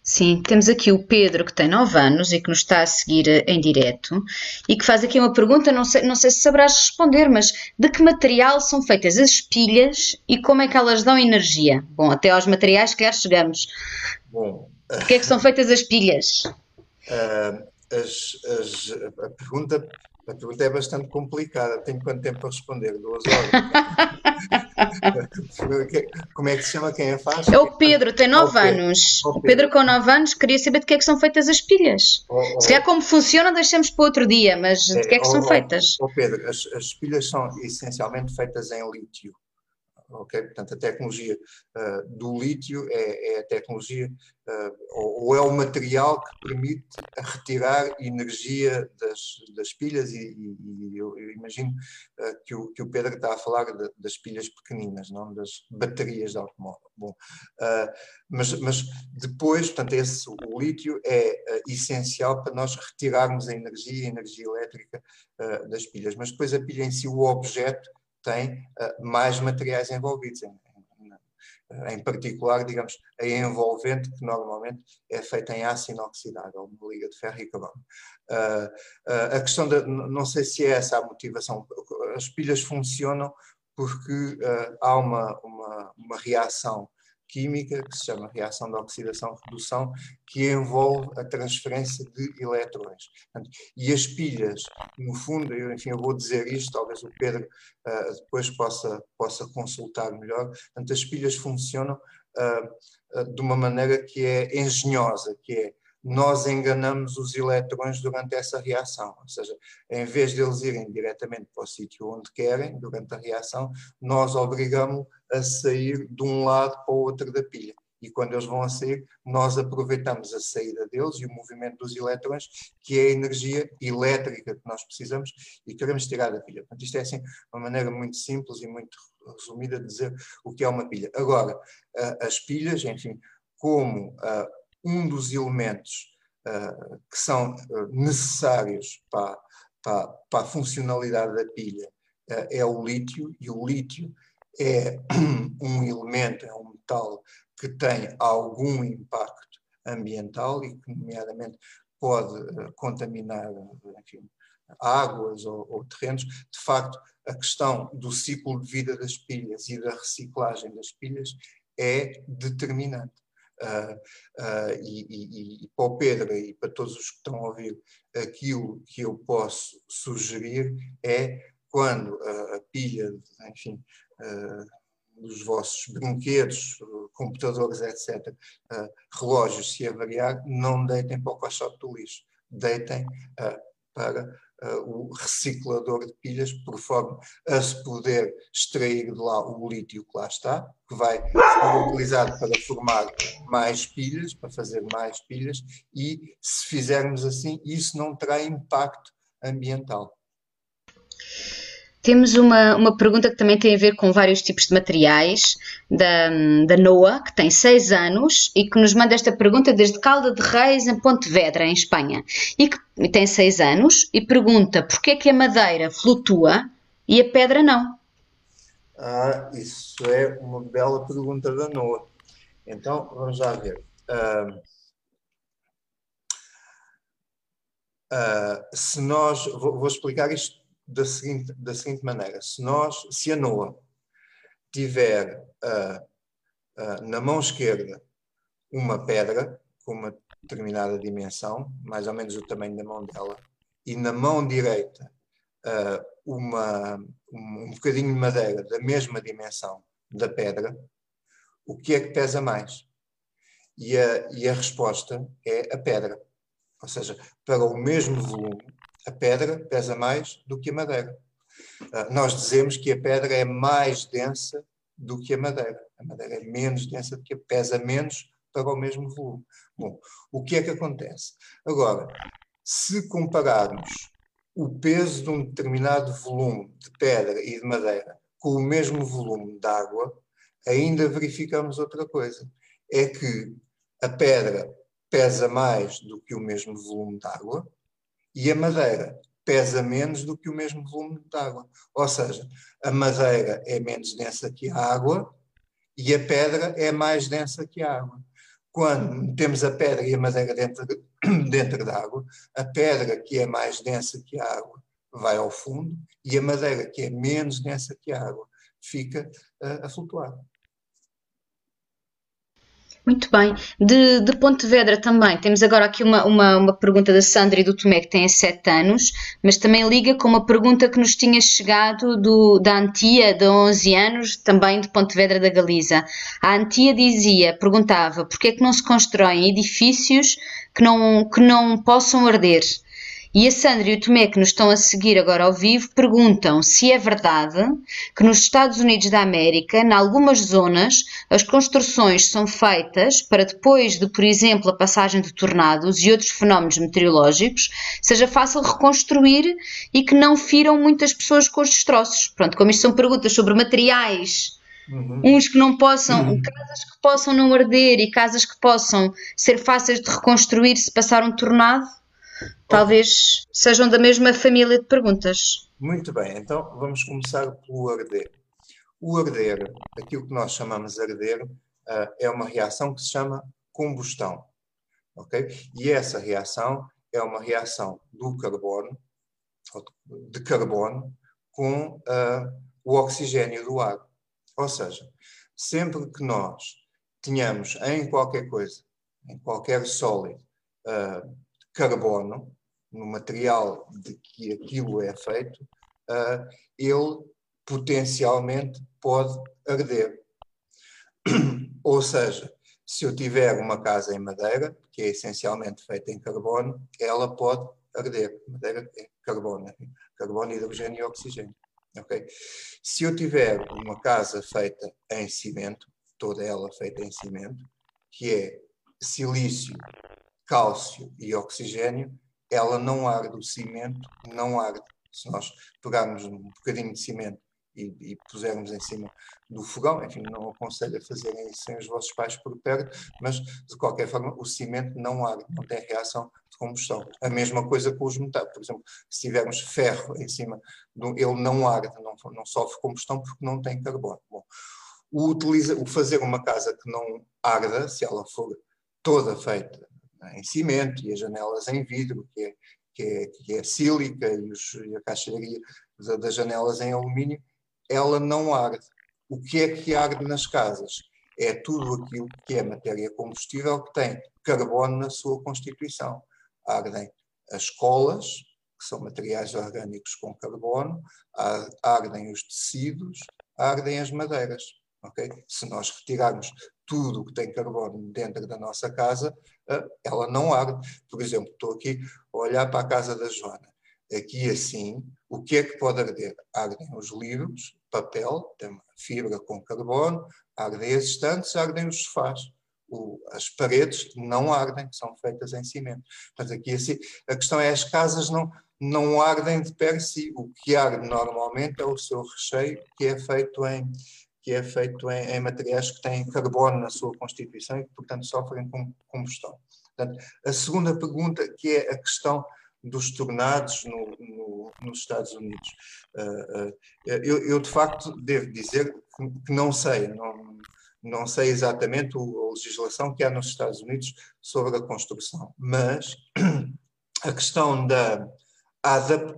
Sim, temos aqui o Pedro que tem 9 anos e que nos está a seguir eh, em direto e que faz aqui uma pergunta, não sei, não sei se sabrás responder, mas de que material são feitas as pilhas e como é que elas dão energia? Bom, até aos materiais que já chegamos. Bom, de que é que são [LAUGHS] feitas as pilhas? Uh, as, as, a pergunta a pergunta é bastante complicada. Tenho quanto tempo para responder? Duas horas. [LAUGHS] Como é que se chama quem a faz? É o Pedro, tem 9 anos. O Pedro. com 9 anos queria saber de que é que são feitas as pilhas. Oh, oh. Se calhar como funcionam deixamos para outro dia, mas de que é que oh, são feitas? Oh, Pedro, as, as pilhas são essencialmente feitas em lítio ok? Portanto, a tecnologia uh, do lítio é, é a tecnologia, uh, ou, ou, é o material que permite retirar energia das, das pilhas, e, e, eu, eu, imagino uh, que, o, que o Pedro está a falar de, das pilhas pequeninas, não das baterias de automóvel. Bom, mas, mas depois, portanto, esse, o lítio é essencial para nós retirarmos a energia, a energia elétrica das pilhas, mas depois a pilha em si, o objeto, tem uh, mais materiais envolvidos, em, em, particular, digamos, a envolvente, que normalmente é feita em aço inoxidável, uma liga de ferro e carbono. Uh, uh, a questão da, não sei se é essa a motivação, as pilhas funcionam porque há uma, uma, uma reação química, que se chama reação de oxidação-redução, que envolve a transferência de eletrões. E as pilhas, no fundo, eu, enfim, eu vou dizer isto, talvez o Pedro uh, depois possa, possa consultar melhor, portanto, as pilhas funcionam uh, uh, de uma maneira que é engenhosa, que é nós enganamos os eletrões durante essa reação. Ou seja, em vez de eles irem diretamente para o sítio onde querem, durante a reação, nós obrigamos a sair de um lado para o outro da pilha. E quando eles vão a sair, nós aproveitamos a saída deles e o movimento dos eletrões, que é a energia elétrica que nós precisamos e queremos tirar da pilha. Portanto, isto é assim uma maneira muito simples e muito resumida de dizer o que é uma pilha. Agora, as pilhas, enfim, como um dos elementos que são necessários para, para, para, a funcionalidade da pilha é o lítio, e o lítio é [CLEARS THROAT] um elemento, é um metal que tem algum impacto ambiental e que, nomeadamente, pode contaminar enfim, águas ou, ou, terrenos. De facto, a questão do ciclo de vida das pilhas e da reciclagem das pilhas é determinante. Uh, uh, e, e, e, para o Pedro e para todos os que estão a ouvir, aquilo que eu posso sugerir é quando a, a pilha, enfim, dos vossos brinquedos, computadores, etc., relógios se avariar, não deitem para o caixote do lixo, deitem para o reciclador de pilhas, por forma a se poder extrair de lá o lítio que lá está, que vai ser utilizado para formar mais pilhas, para fazer mais pilhas, e se fizermos assim, isso não terá impacto ambiental. Temos uma, uma pergunta que também tem a ver com vários tipos de materiais, da, da Noa, que tem 6 anos e que nos manda esta pergunta desde Calda de Reis, em Pontevedra, em Espanha. E que tem 6 anos e pergunta porquê é que a madeira flutua e a pedra não. Ah, isso é uma bela pergunta da Noa. Então, vamos lá ver. Uh, uh, se nós, vou, vou explicar isto da seguinte, da seguinte maneira: se nós, se a Noa tiver uh, uh, na mão esquerda uma pedra com uma determinada dimensão, mais ou menos o tamanho da mão dela, e na mão direita uh, uma, um, um bocadinho de madeira da mesma dimensão da pedra, o que é que pesa mais? E a, e a resposta é a pedra. Ou seja, para o mesmo volume, a pedra pesa mais do que a madeira. Uh, nós dizemos que a pedra é mais densa do que a madeira. A madeira é menos densa do que a pesa menos para o mesmo volume. Bom, o que é que acontece? Agora, se compararmos o peso de um determinado volume de pedra e de madeira com o mesmo volume de água, ainda verificamos outra coisa. É que a pedra pesa mais do que o mesmo volume de água, e a madeira pesa menos do que o mesmo volume de água. Ou seja, a madeira é menos densa que a água e a pedra é mais densa que a água. quando metemos a pedra e a madeira dentro, de, [CLEARS THROAT] dentro da água, a pedra que é mais densa que a água vai ao fundo e a madeira que é menos densa que a água fica uh, a flutuar. Muito bem. De, de Pontevedra também, temos agora aqui uma, uma, uma, pergunta da Sandra e do Tomé, que têm 7 anos, mas também liga com uma pergunta que nos tinha chegado do, da Antia, de 11 anos, também de Pontevedra da Galiza. A Antia dizia, perguntava, porquê é que não se constroem edifícios que não, que não possam arder? E a Sandra e o Tomé, que nos estão a seguir agora ao vivo, perguntam se é verdade que nos Estados Unidos da América, em algumas zonas, as construções são feitas para depois de, por exemplo, a passagem de tornados e outros fenómenos meteorológicos, seja fácil reconstruir e que não firam muitas pessoas com os destroços. Pronto, como isto são perguntas sobre materiais Uhum. Uns que não possam, uhum. casas que possam não arder e casas que possam ser fáceis de reconstruir se passar um tornado, Talvez sejam da mesma família de perguntas. Muito bem, então vamos começar pelo arder. O arder, aquilo que nós chamamos de arder, uh, é uma reação que se chama combustão. ok? E essa reação é uma reação do carbono, de carbono, com uh, o oxigênio do ar. Ou seja, sempre que nós tenhamos em qualquer coisa, em qualquer sólido, uh, carbono, no material de que aquilo é feito, uh, ele potencialmente pode arder. [CLEARS THROAT] Ou seja, se eu tiver uma casa em madeira, que é essencialmente feita em carbono, ela pode arder. Madeira é carbono, né? carbono, hidrogênio e oxigênio. Okay? Se eu tiver uma casa feita em cimento, toda ela feita em cimento, que é silício, cálcio e oxigênio, ela não arde, o cimento não arde. Se nós pegarmos um bocadinho de cimento e, e pusermos em cima do fogão, enfim, não aconselho a fazerem isso sem os vossos pais por perto, mas de qualquer forma o cimento não arde, não tem reação de combustão. A mesma coisa com os metais, por exemplo, se tivermos ferro em cima, ele não arde, não, não sofre combustão porque não tem carbono. Bom, o, utiliza, o fazer uma casa que não arda, se ela for toda feita em cimento e as janelas em vidro, que é, que é, que é sílica, e, os, e a caixaria das janelas em alumínio, ela não arde. O que é que arde nas casas? É tudo aquilo que é matéria combustível que tem carbono na sua constituição. Ardem as colas, que são materiais orgânicos com carbono, ardem os tecidos, ardem as madeiras. Okay? Se nós retirarmos tudo que tem carbono dentro da nossa casa, eh, ela não arde. Por exemplo, estou aqui a olhar para a casa da Joana. Aqui assim, o que é que pode arder? Ardem os livros, papel, tem fibra com carbono, ardem as estantes, ardem os sofás. O, as paredes não ardem, são feitas em cimento. Portanto, aqui assim, a questão é as casas não, não ardem de per si. O que arde normalmente é o seu recheio, que é feito em, que é feito em, em, materiais que têm carbono na sua constituição e que, portanto, sofrem com combustão. Portanto, a segunda pergunta, que é a questão dos tornados no, no, nos Estados Unidos. Uh, uh, eu, eu, de facto, devo dizer que não sei, não, não sei exatamente a legislação que há nos Estados Unidos sobre a construção, mas [CLEARS THROAT] a questão da,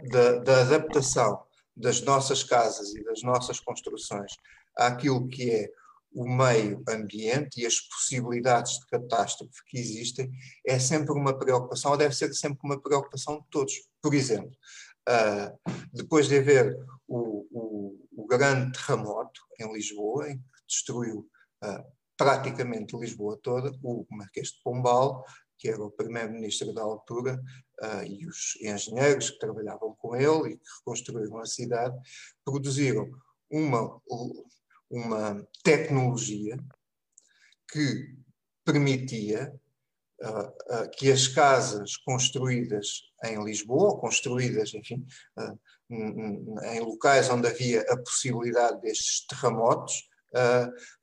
da, da adaptação das nossas casas e das nossas construções àquilo que é o meio ambiente e as possibilidades de catástrofe que existem é sempre uma preocupação, ou deve ser sempre uma preocupação de todos. Por exemplo, uh, depois de haver o, o, o, grande terremoto em Lisboa, em que destruiu uh, praticamente Lisboa toda, o Marquês de Pombal, que era o primeiro-ministro da altura, uh, e os engenheiros que trabalhavam com ele e que reconstruíram a cidade, produziram uma uma tecnologia que permitia uh, uh, que as casas construídas em Lisboa, construídas, enfim, uh, em locais onde havia a possibilidade destes terremotos,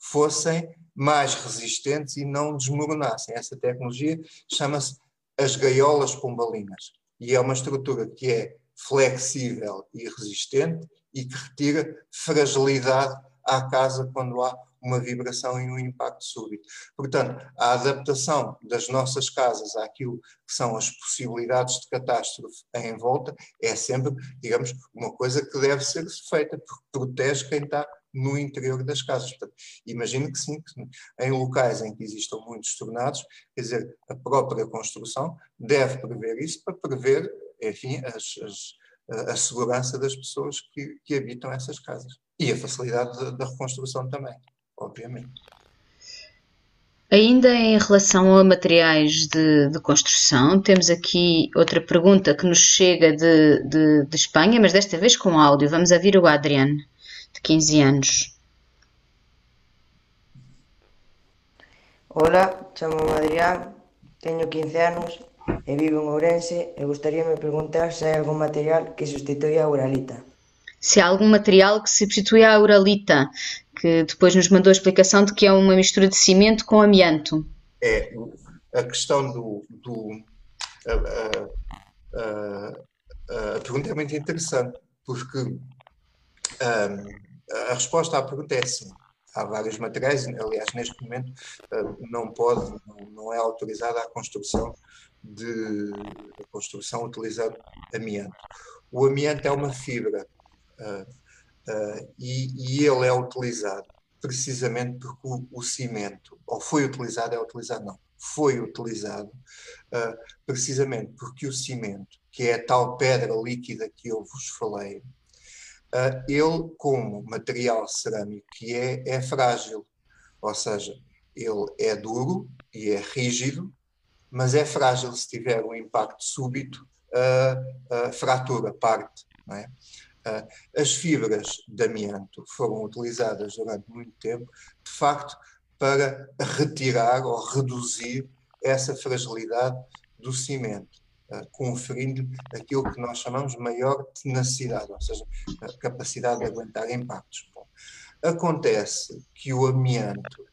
fossem mais resistentes e não desmoronassem. Essa tecnologia chama-se as gaiolas pombalinas e é uma estrutura que é flexível e resistente e que retira fragilidade à casa quando há uma vibração e um impacto súbito. Portanto, a adaptação das nossas casas àquilo que são as possibilidades de catástrofe em volta é sempre, digamos, uma coisa que deve ser feita, porque protege quem está no interior das casas. Portanto, imagino que sim, que em locais em que existam muitos tornados, quer dizer, a própria construção deve prever isso para prever, enfim, as, as, a segurança das pessoas que, que, habitam essas casas. E a facilidade da, reconstrução também, obviamente. Ainda em relação a materiais de, de, construção, temos aqui outra pergunta que nos chega de, de, de Espanha, mas desta vez com áudio. Vamos ouvir o Adriano de 15 anos. Hola, chamo Adrián, teño 15 anos e vivo en Ourense e gostaríame perguntar se hai algún material que substitui a uralita. Se há algum material que substitui a uralita, que depois nos mandou a explicação de que é uma mistura de cimento com amianto. É, a questão do... do a, a, a, a pergunta é muito interessante, porque a resposta à pergunta é sim. Há vários materiais, aliás, neste momento não pode, não é autorizada a construção de a construção utilizando amianto. O amianto é uma fibra e, e ele é utilizado precisamente porque o, o, cimento, ou foi utilizado, é utilizado não, foi utilizado precisamente porque o cimento, que é a tal pedra líquida que eu vos falei, ele, como material cerâmico que é, é frágil. Ou seja, ele é duro e é rígido, mas é frágil se tiver um impacto súbito, uh, uh, fratura, parte. É? Uh, as fibras de amianto foram utilizadas durante muito tempo, de facto, para retirar ou reduzir essa fragilidade do cimento conferindo aquilo que nós chamamos maior tenacidade, ou seja, capacidade de aguentar impactos. Bom, acontece que o amianto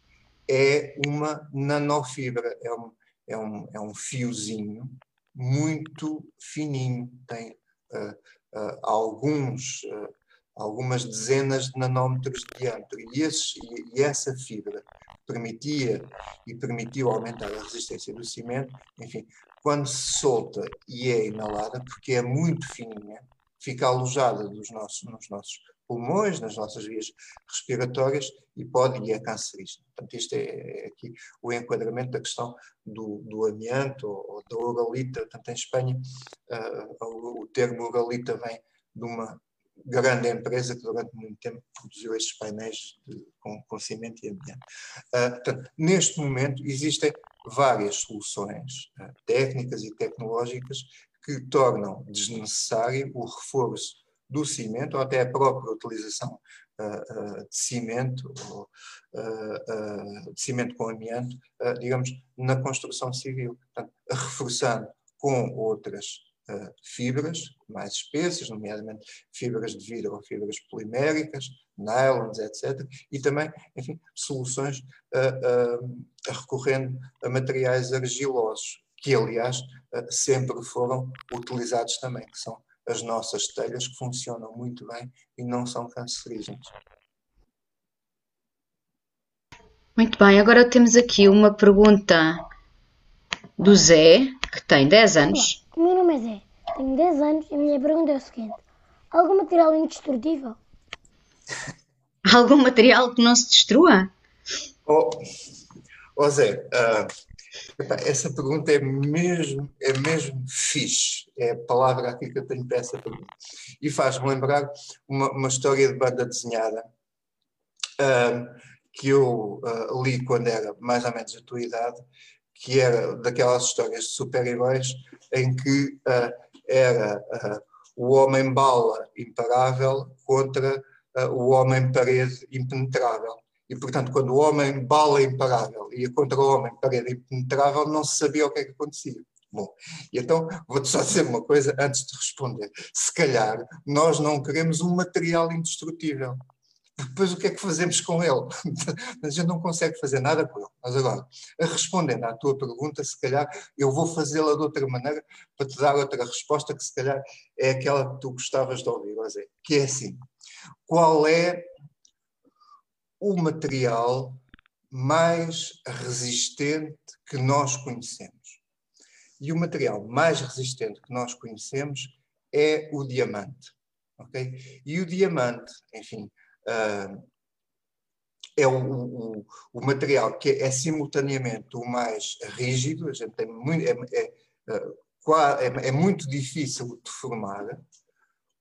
é uma nanofibra, é um, é um, é um fiozinho muito fininho, tem uh, uh, alguns, uh, algumas dezenas de nanómetros de diâmetro, e, esses, e, e essa fibra permitia e permitiu aumentar a resistência do cimento, enfim, quando se solta e é inalada, porque é muito fininha, fica alojada nos nossos, nos nossos pulmões, nas nossas vias respiratórias e pode e é cancerígeno. Portanto, isto é, é aqui o enquadramento da questão do, do amianto ou da uralita. Portanto, em Espanha, uh, o, o termo uralita vem de uma grande empresa que durante muito tempo produziu estes painéis de, com, com cimento e amianto. Uh, portanto, neste momento existem várias soluções uh, técnicas e tecnológicas que tornam desnecessário o reforço do cimento ou até a própria utilização uh, de cimento, ou, de cimento com amianto, digamos, na construção civil, portanto, reforçando com outras uh, fibras mais espessas, nomeadamente fibras de vidro ou fibras poliméricas, nylons, etc. E também, enfim, soluções uh, uh, recorrendo a materiais argilosos, que aliás sempre foram utilizados também, que são as nossas telhas que funcionam muito bem e não são cancerígenas. Muito bem, agora temos aqui uma pergunta do Zé, que tem 10 anos. O meu nome é Zé, tenho 10 anos e a minha pergunta é o seguinte: algum material indestrutível? [LAUGHS] algum material que não se destrua? Oh, oh Zé, uh, essa pergunta é mesmo, é mesmo fixe. É a palavra aqui que eu tenho para essa pergunta. E faz-me lembrar uma, uma, história de banda desenhada uh, que eu uh, li quando era mais ou menos a tua idade, que era daquelas histórias de super-heróis em que uh, era uh, o homem-bala imparável contra o homem-parede impenetrável. E, portanto, quando o homem-bala imparável ia contra o homem-parede impenetrável, não se sabia o que é que acontecia. Bom, e então vou-te só dizer uma coisa antes de responder. Se calhar nós não queremos um material indestrutível depois o que é que fazemos com ele? [LAUGHS] a gente não consegue fazer nada com ele. Mas agora, respondendo à tua pergunta, se calhar eu vou fazê-la de outra maneira para te dar outra resposta que se calhar é aquela que tu gostavas de ouvir, José, que é assim, qual é o material mais resistente que nós conhecemos. E o material mais resistente que nós conhecemos é o diamante. Okay? E o diamante, enfim, uh, é o, o, o, material que é, simultaneamente o mais rígido, a gente tem muito, é, é, é, é muito difícil de formar,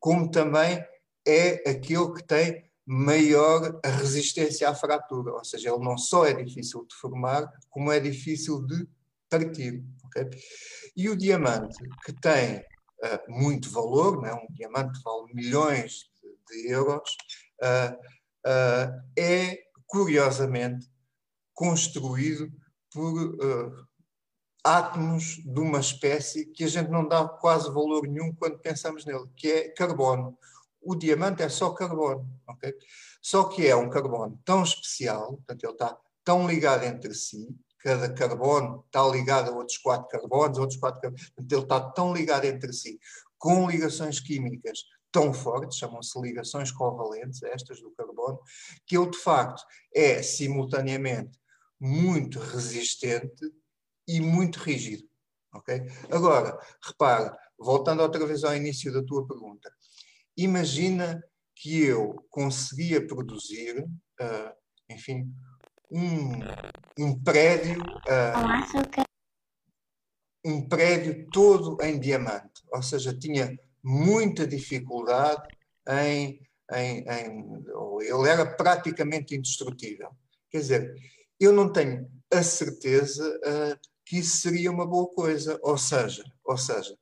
como também é aquele que tem maior resistência à fratura, ou seja, ele não só é difícil de formar, como é difícil de partir. Okay? E o diamante, que tem uh, muito valor, né? um diamante vale milhões de, de euros, uh, uh, é curiosamente construído por átomos de uma espécie que a gente não dá quase valor nenhum quando pensamos nele, que é carbono o diamante é só carbono, ok? Só que é um carbono tão especial, portanto, ele está tão ligado entre si, cada carbono está ligado a outros quatro carbonos, outros quatro carbonos, portanto, ele está tão ligado entre si, com ligações químicas tão fortes, chamam-se ligações covalentes, estas do carbono, que ele de facto é simultaneamente muito resistente e muito rígido. Okay? Agora, repara, voltando outra vez ao início da tua pergunta, imagina que eu conseguia produzir, uh, enfim, um, um prédio. Uh, um prédio todo em diamante, ou seja, tinha muita dificuldade em, em, em ele era praticamente indestrutível. Quer dizer, eu não tenho a certeza uh, que isso seria uma boa coisa, ou seja, ou seja,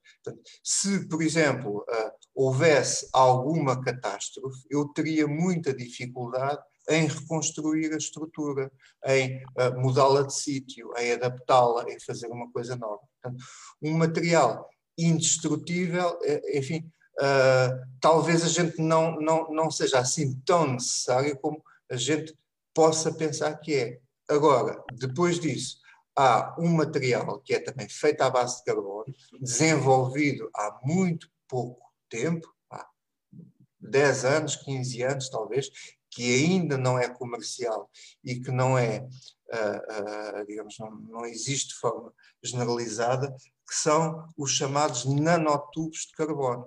se, por exemplo, uh, houvesse alguma catástrofe, eu teria muita dificuldade em reconstruir a estrutura, em uh, mudá-la de sítio, em adaptá-la, em fazer uma coisa nova. Portanto, um material indestrutível, eh, enfim, uh, talvez a gente não, não, não seja assim tão necessário como a gente possa pensar que é. Agora, depois disso, há um material que é também feito à base de carbono, desenvolvido há muito pouco tempo, há 10 anos, 15 anos talvez, que ainda não é comercial e que não é, uh, uh, digamos, não, não existe de forma generalizada, que são os chamados nanotubos de carbono,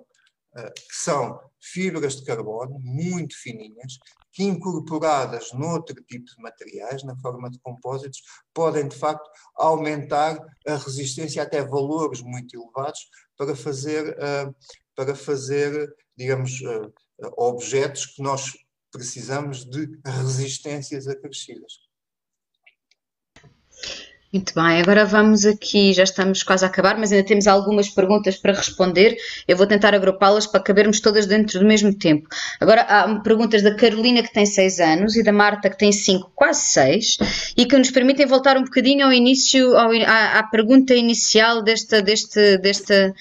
uh, que são fibras de carbono muito fininhas, que incorporadas noutro tipo de materiais, na forma de compósitos, podem de facto aumentar a resistência até valores muito elevados para fazer, para fazer digamos, uh, objetos que nós precisamos de resistências acrescidas. Muito bem, agora vamos aqui, já estamos quase a acabar, mas ainda temos algumas perguntas para responder. Eu vou tentar agrupá-las para cabermos todas dentro do mesmo tempo. Agora há perguntas da Carolina, que tem 6 anos, e da Marta, que tem 5, quase 6, e que nos permitem voltar um bocadinho ao início, ao, à, à, pergunta inicial desta, deste, desta,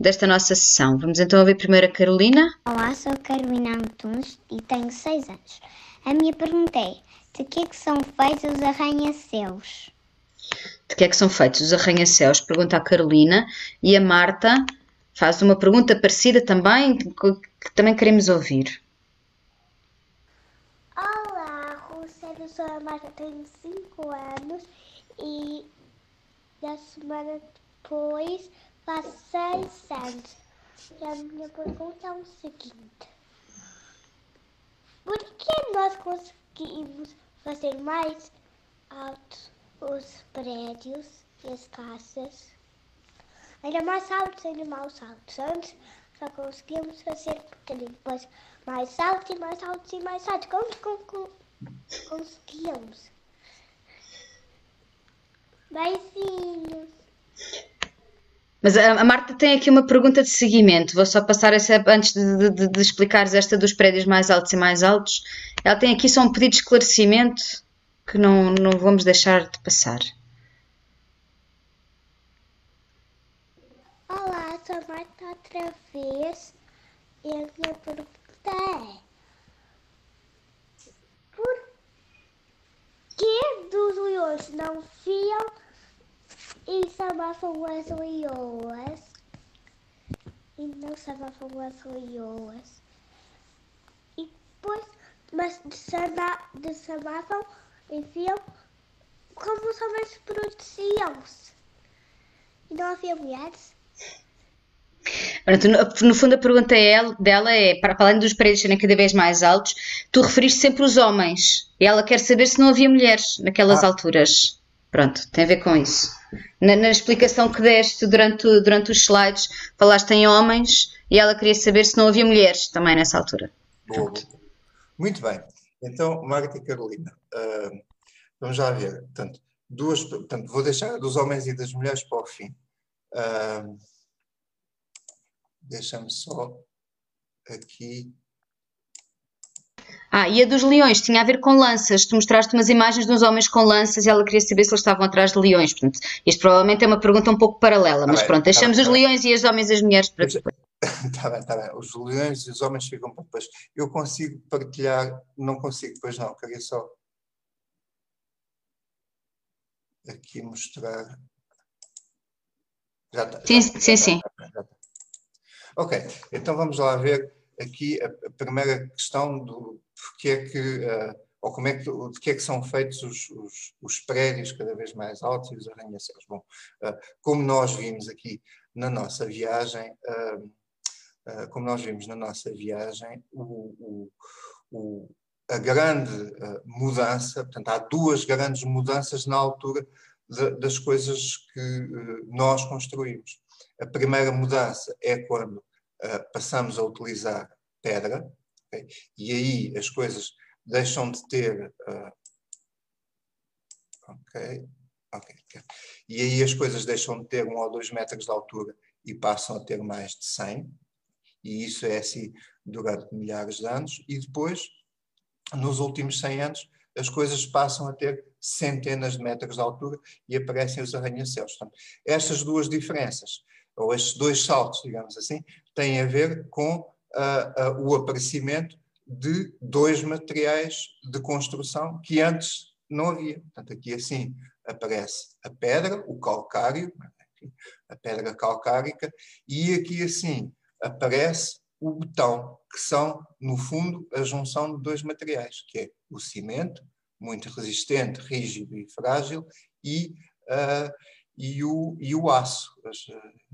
desta nossa sessão. Vamos então ouvir primeiro a Carolina. Olá, sou a Carolina Antunes e tenho 6 anos. A minha pergunta é: de que, é que são feitos os arranha-céus? de que é que são feitos os arranha-céus? Pergunta a Carolina e a Marta faz uma pergunta parecida também, que, também queremos ouvir. Olá, Rússia, eu sou a Marta, tenho 5 anos e da semana depois faz 6 anos. E a minha pergunta é o seguinte: Por que nós conseguimos fazer mais alto os prédios e as casas. Ainda mais altos, ainda mais altos. Antes só conseguíamos fazer depois mais alto e mais alto e mais alto. Como, como, como conseguíamos? Beijinhos. Mas a Marta tem aqui uma pergunta de seguimento. Vou só passar essa antes de, de, de explicares esta dos prédios mais altos e mais altos. Ela tem aqui só um pedido de esclarecimento que não, não vamos deixar de passar. Olá, sou a Marta outra vez e a minha pergunta é por que dos leões não fiam e chamavam as leoas e não chamavam as leoas e depois mas desamavam, enfiam como os homens protegiam-se. E não havia mulheres. No fundo, a pergunta é, dela é: para além dos prédios serem cada vez mais altos, tu referiste sempre os homens. E ela quer saber se não havia mulheres naquelas ah. alturas. Pronto, tem a ver com isso. Na, na, explicação que deste durante, durante os slides, falaste em homens e ela queria saber se não havia mulheres também nessa altura. Boa. Muito bem. Então, Marta e Carolina, uh, vamos já ver. Portanto, duas, portanto, vou deixar dos homens e das mulheres para o fim. Uh, Deixa-me só aqui. Ah, e a dos leões tinha a ver com lanças. Tu mostraste umas imagens de uns homens com lanças e ela queria saber se eles estavam atrás de leões. Portanto, isto provavelmente é uma pergunta um pouco paralela, mas tá pronto, tá deixamos tá os bem, leões e os homens e as mulheres para depois. Está [LAUGHS] bem, está bem. Os leões e os homens ficam para depois. Eu consigo partilhar, não consigo depois não, queria só aqui mostrar. Já está, sim, já, sim, já sim. Já Ok, então vamos lá ver aqui a, primeira questão do porque é que, uh, ou como é que, de que é que são feitos os, os, os prédios cada vez mais altos e os arranha-céus. Bom, uh, como nós vimos aqui na nossa viagem, uh, como nós vimos na nossa viagem, o, o, o a grande mudança, portanto, há duas grandes mudanças na altura de, das coisas que nós construímos. A primeira mudança é quando uh, passamos a utilizar pedra, okay? e aí as coisas deixam de ter. Uh, ok, ok. E aí as coisas deixam de ter um ou dois metros de altura e passam a ter mais de 100, e isso é assim durante milhares de anos, e depois, nos últimos 100 anos, as coisas passam a ter centenas de metros de altura e aparecem os arranha-céus. Estas duas diferenças ou estes dois saltos, digamos assim, têm a ver com uh, uh, o aparecimento de dois materiais de construção que antes não havia. Portanto, aqui assim aparece a pedra, o calcário, a pedra calcárica, e aqui assim aparece o betão, que são, no fundo, a junção de dois materiais, que é o cimento, muito resistente, rígido e frágil, e uh, e o, e o aço, as,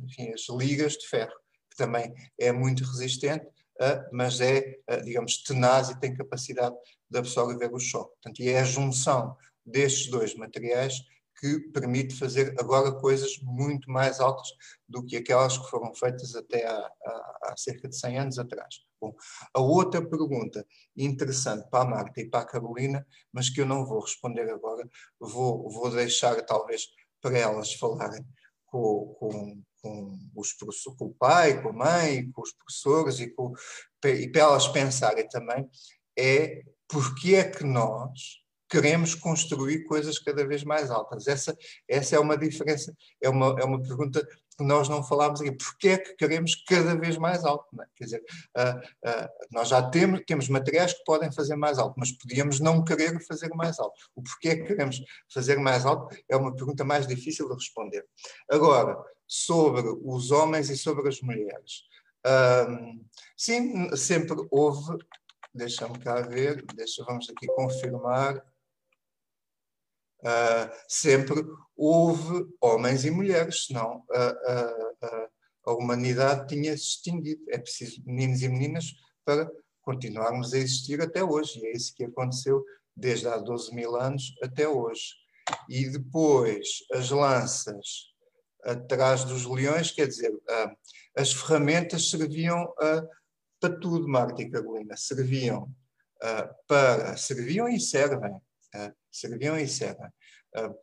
enfim, as ligas de ferro, que também é muito resistente, uh, mas é, uh, digamos, tenaz e tem capacidade de absorver o choque. Portanto, e é a junção destes dois materiais que permite fazer agora coisas muito mais altas do que aquelas que foram feitas até há, há, há, cerca de 100 anos atrás. Bom, a outra pergunta interessante para a Marta e para a Carolina, mas que eu não vou responder agora, vou, vou deixar talvez para elas falarem com, com, com, os com o pai, com a mãe, com os professores e, com, e para elas pensarem também é porque é que nós queremos construir coisas cada vez mais altas. Essa, essa é uma diferença, é uma, é uma pergunta nós não falámos aqui. Porquê é que queremos cada vez mais alto? É? Quer dizer, uh, uh, nós já temos, temos materiais que podem fazer mais alto, mas podíamos não querer fazer mais alto. O porquê é que queremos fazer mais alto é uma pergunta mais difícil de responder. Agora, sobre os homens e sobre as mulheres. Uh, sim, sempre houve, deixa-me cá ver, deixa, vamos aqui confirmar. Uh, sempre houve homens e mulheres, senão a, humanidade tinha se extinguido. É preciso meninos e meninas para continuarmos a existir até hoje, e é isso que aconteceu desde há 12 mil anos até hoje. E depois as lanças atrás dos leões, quer dizer, uh, as ferramentas serviam uh, para tudo, Marta e Carolina, serviam para, serviam e servem serviam e uh,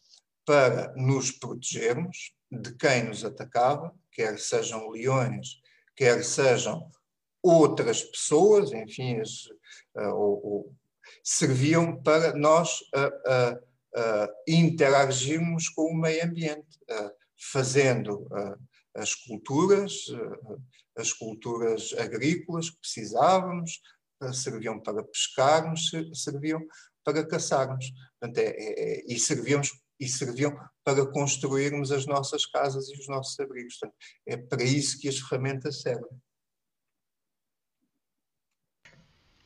para nos protegermos de quem nos atacava, quer sejam leões, quer sejam outras pessoas, enfim, as, uh, ou, ou, serviam para nós uh, interagirmos com o meio ambiente, fazendo as culturas, as culturas agrícolas que precisávamos, serviam para pescarmos, serviam para caçarmos. Portanto, é, é, é, e, servíamos, e serviam para construirmos as nossas casas e os nossos abrigos. Portanto, é para isso que as ferramentas servem.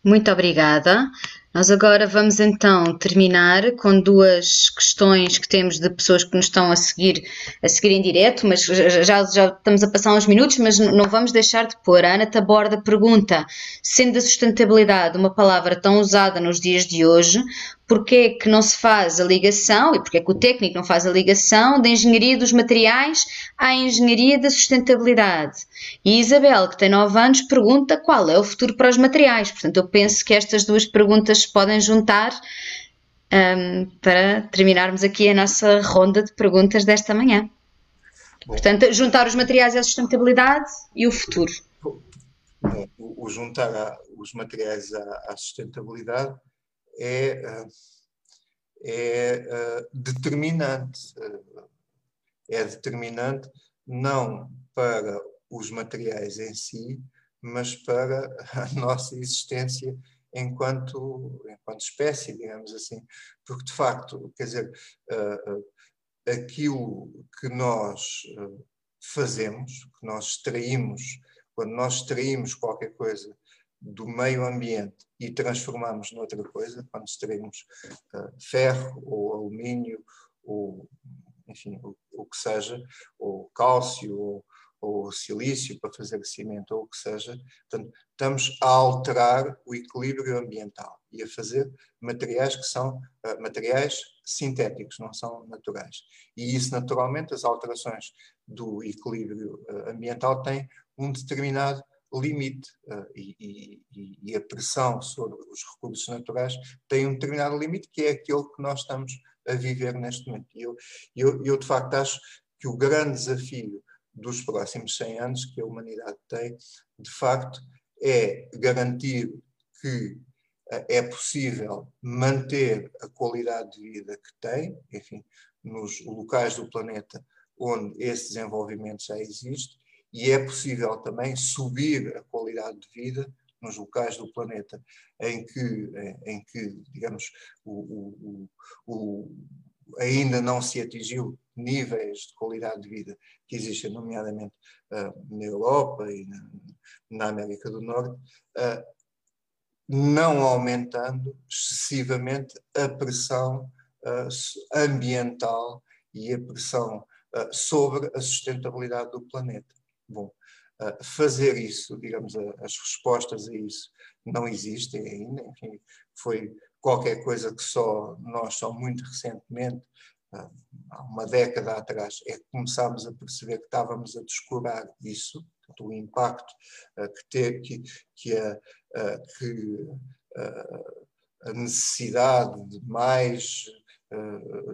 Muito obrigada. Nós agora vamos então terminar com duas questões que temos de pessoas que nos estão a seguir, a seguir em direto, mas já, já estamos a passar uns minutos, mas não vamos deixar de pôr. A Ana Taborda pergunta, sendo a sustentabilidade uma palavra tão usada nos dias de hoje, porque é que não se faz a ligação, e porque é que o técnico não faz a ligação da engenharia dos materiais à engenharia da sustentabilidade? E Isabel, que tem 9 anos, pergunta qual é o futuro para os materiais. Portanto, eu penso que estas duas perguntas se podem juntar um, para terminarmos aqui a nossa ronda de perguntas desta manhã. Bom, Portanto, juntar os materiais à sustentabilidade e o futuro. Bom, o, juntar a, os materiais à, à sustentabilidade é, é determinante. É determinante não para os materiais em si, mas para a [LAUGHS] nossa existência enquanto, enquanto espécie, digamos assim. Porque, de facto, quer dizer, aquilo que nós fazemos, que nós extraímos, quando nós extraímos qualquer coisa do meio ambiente e transformamos noutra coisa, quando extraímos ferro ou alumínio ou enfim, o, o, que seja, ou cálcio ou, ou silício para fazer cimento ou o que seja, portanto, estamos a alterar o equilíbrio ambiental e a fazer materiais que são uh, materiais sintéticos, não são naturais. E isso, naturalmente, as alterações do equilíbrio uh, ambiental têm um determinado limite uh, e, e, e, a pressão sobre os recursos naturais tem um determinado limite que é aquele que nós estamos a viver neste momento. E eu, eu, eu, de facto, acho que o grande desafio dos próximos 100 anos que a humanidade tem, de facto, é garantir que uh, é possível manter a qualidade de vida que tem, enfim, nos locais do planeta onde esse desenvolvimento já existe, e é possível também subir a qualidade de vida nos locais do planeta em que, em que digamos, o, o, o, ainda não se atingiu níveis de qualidade de vida que existem, nomeadamente uh, na Europa e na, América do Norte, uh, não aumentando excessivamente a pressão uh, ambiental e a pressão sobre a sustentabilidade do planeta. Bom, fazer isso, digamos, as respostas a isso não existem ainda, enfim, foi qualquer coisa que só nós, só muito recentemente, há uma década atrás, é que começámos a perceber que estávamos a descurar isso, o impacto que, ter, que, que, a, que a necessidade de mais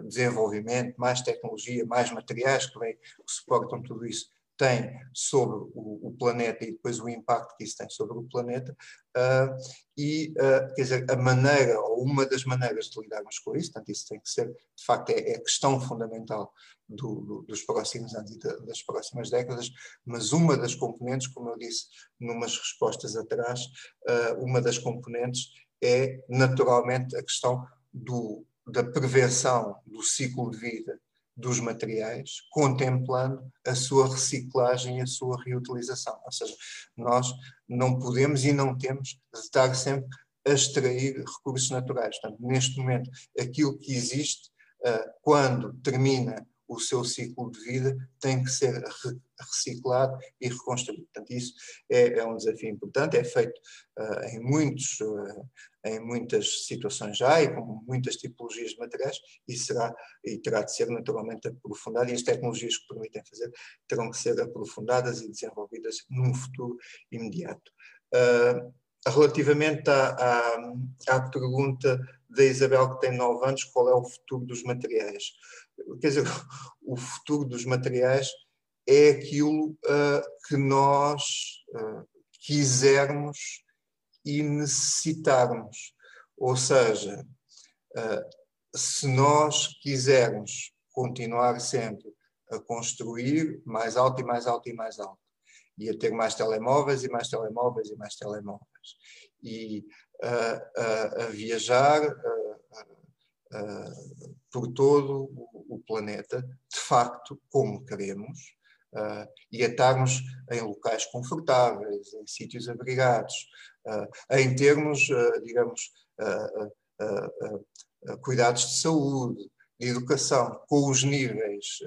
desenvolvimento, mais tecnologia, mais materiais que, vem, que suportam tudo isso, tem sobre o, planeta e depois o impacto que isso tem sobre o planeta, uh, e, uh, quer dizer, a maneira, ou uma das maneiras de lidarmos com isso, portanto, isso tem que ser, de facto, é, é a questão fundamental do, do, dos próximos anos e das próximas décadas, mas uma das componentes, como eu disse numas respostas atrás, uh, uma das componentes é, naturalmente, a questão do, da prevenção do ciclo de vida dos materiais, contemplando a sua reciclagem e a sua reutilização. Ou seja, nós não podemos e não temos de estar sempre a extrair recursos naturais. Portanto, neste momento, aquilo que existe, uh, quando termina o seu ciclo de vida tem que ser reciclado e reconstruído. Portanto, isso é, é um desafio importante, é feito uh, em, muitos, uh, em muitas situações já e com muitas tipologias de materiais e, será, e terá de ser naturalmente aprofundado e as tecnologias que permitem fazer terão que ser aprofundadas e desenvolvidas num futuro imediato. Uh, relativamente à, à, à pergunta da Isabel, que tem 9 anos, qual é o futuro dos materiais? Quer dizer, [LAUGHS] o futuro dos materiais é aquilo uh, que nós uh, quisermos e necessitarmos. Ou seja, uh, se nós quisermos continuar sempre a construir mais alto e mais alto e mais alto, e a ter mais telemóveis e mais telemóveis e mais telemóveis, e a viajar por todo o, planeta, de facto, como queremos, uh, e a estarmos em locais confortáveis, em sítios abrigados, uh, em termos, digamos, cuidados de saúde, de educação, com os níveis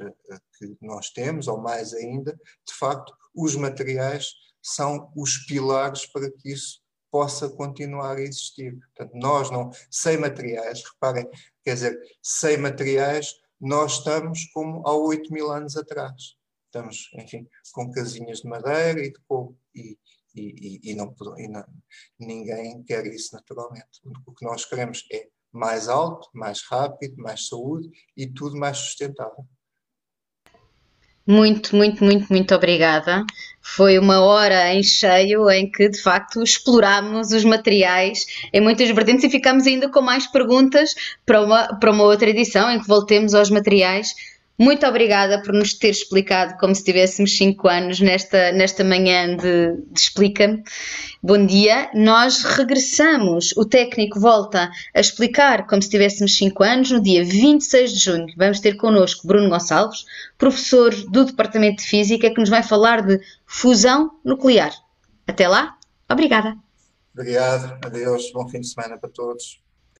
que nós temos, ou mais ainda, de facto, os materiais são os pilares para que isso possa continuar a existir. Portanto, nós não, sem materiais, reparem, quer dizer, sem materiais, nós estamos como há 8 mil anos atrás. Estamos, enfim, com casinhas de madeira e de couro. E, e, e, não, e não, ninguém quer isso naturalmente. O que nós queremos é mais alto, mais rápido, mais saúde e tudo mais sustentável. Muito, muito, muito, muito obrigada. Foi uma hora em cheio em que, de facto, explorámos os materiais em muitas vertentes e ficamos ainda com mais perguntas para uma, para uma outra edição em que voltemos aos materiais muito obrigada por nos ter explicado como se tivéssemos 5 anos nesta, nesta manhã de, de Explica-me. Bom dia. Nós regressamos. O técnico volta a explicar como se tivéssemos 5 anos no dia 26 de junho. Vamos ter connosco Bruno Gonçalves, professor do Departamento de Física, que nos vai falar de fusão nuclear. Até lá. Obrigada. Obrigado. Adeus. Bom fim de semana para todos.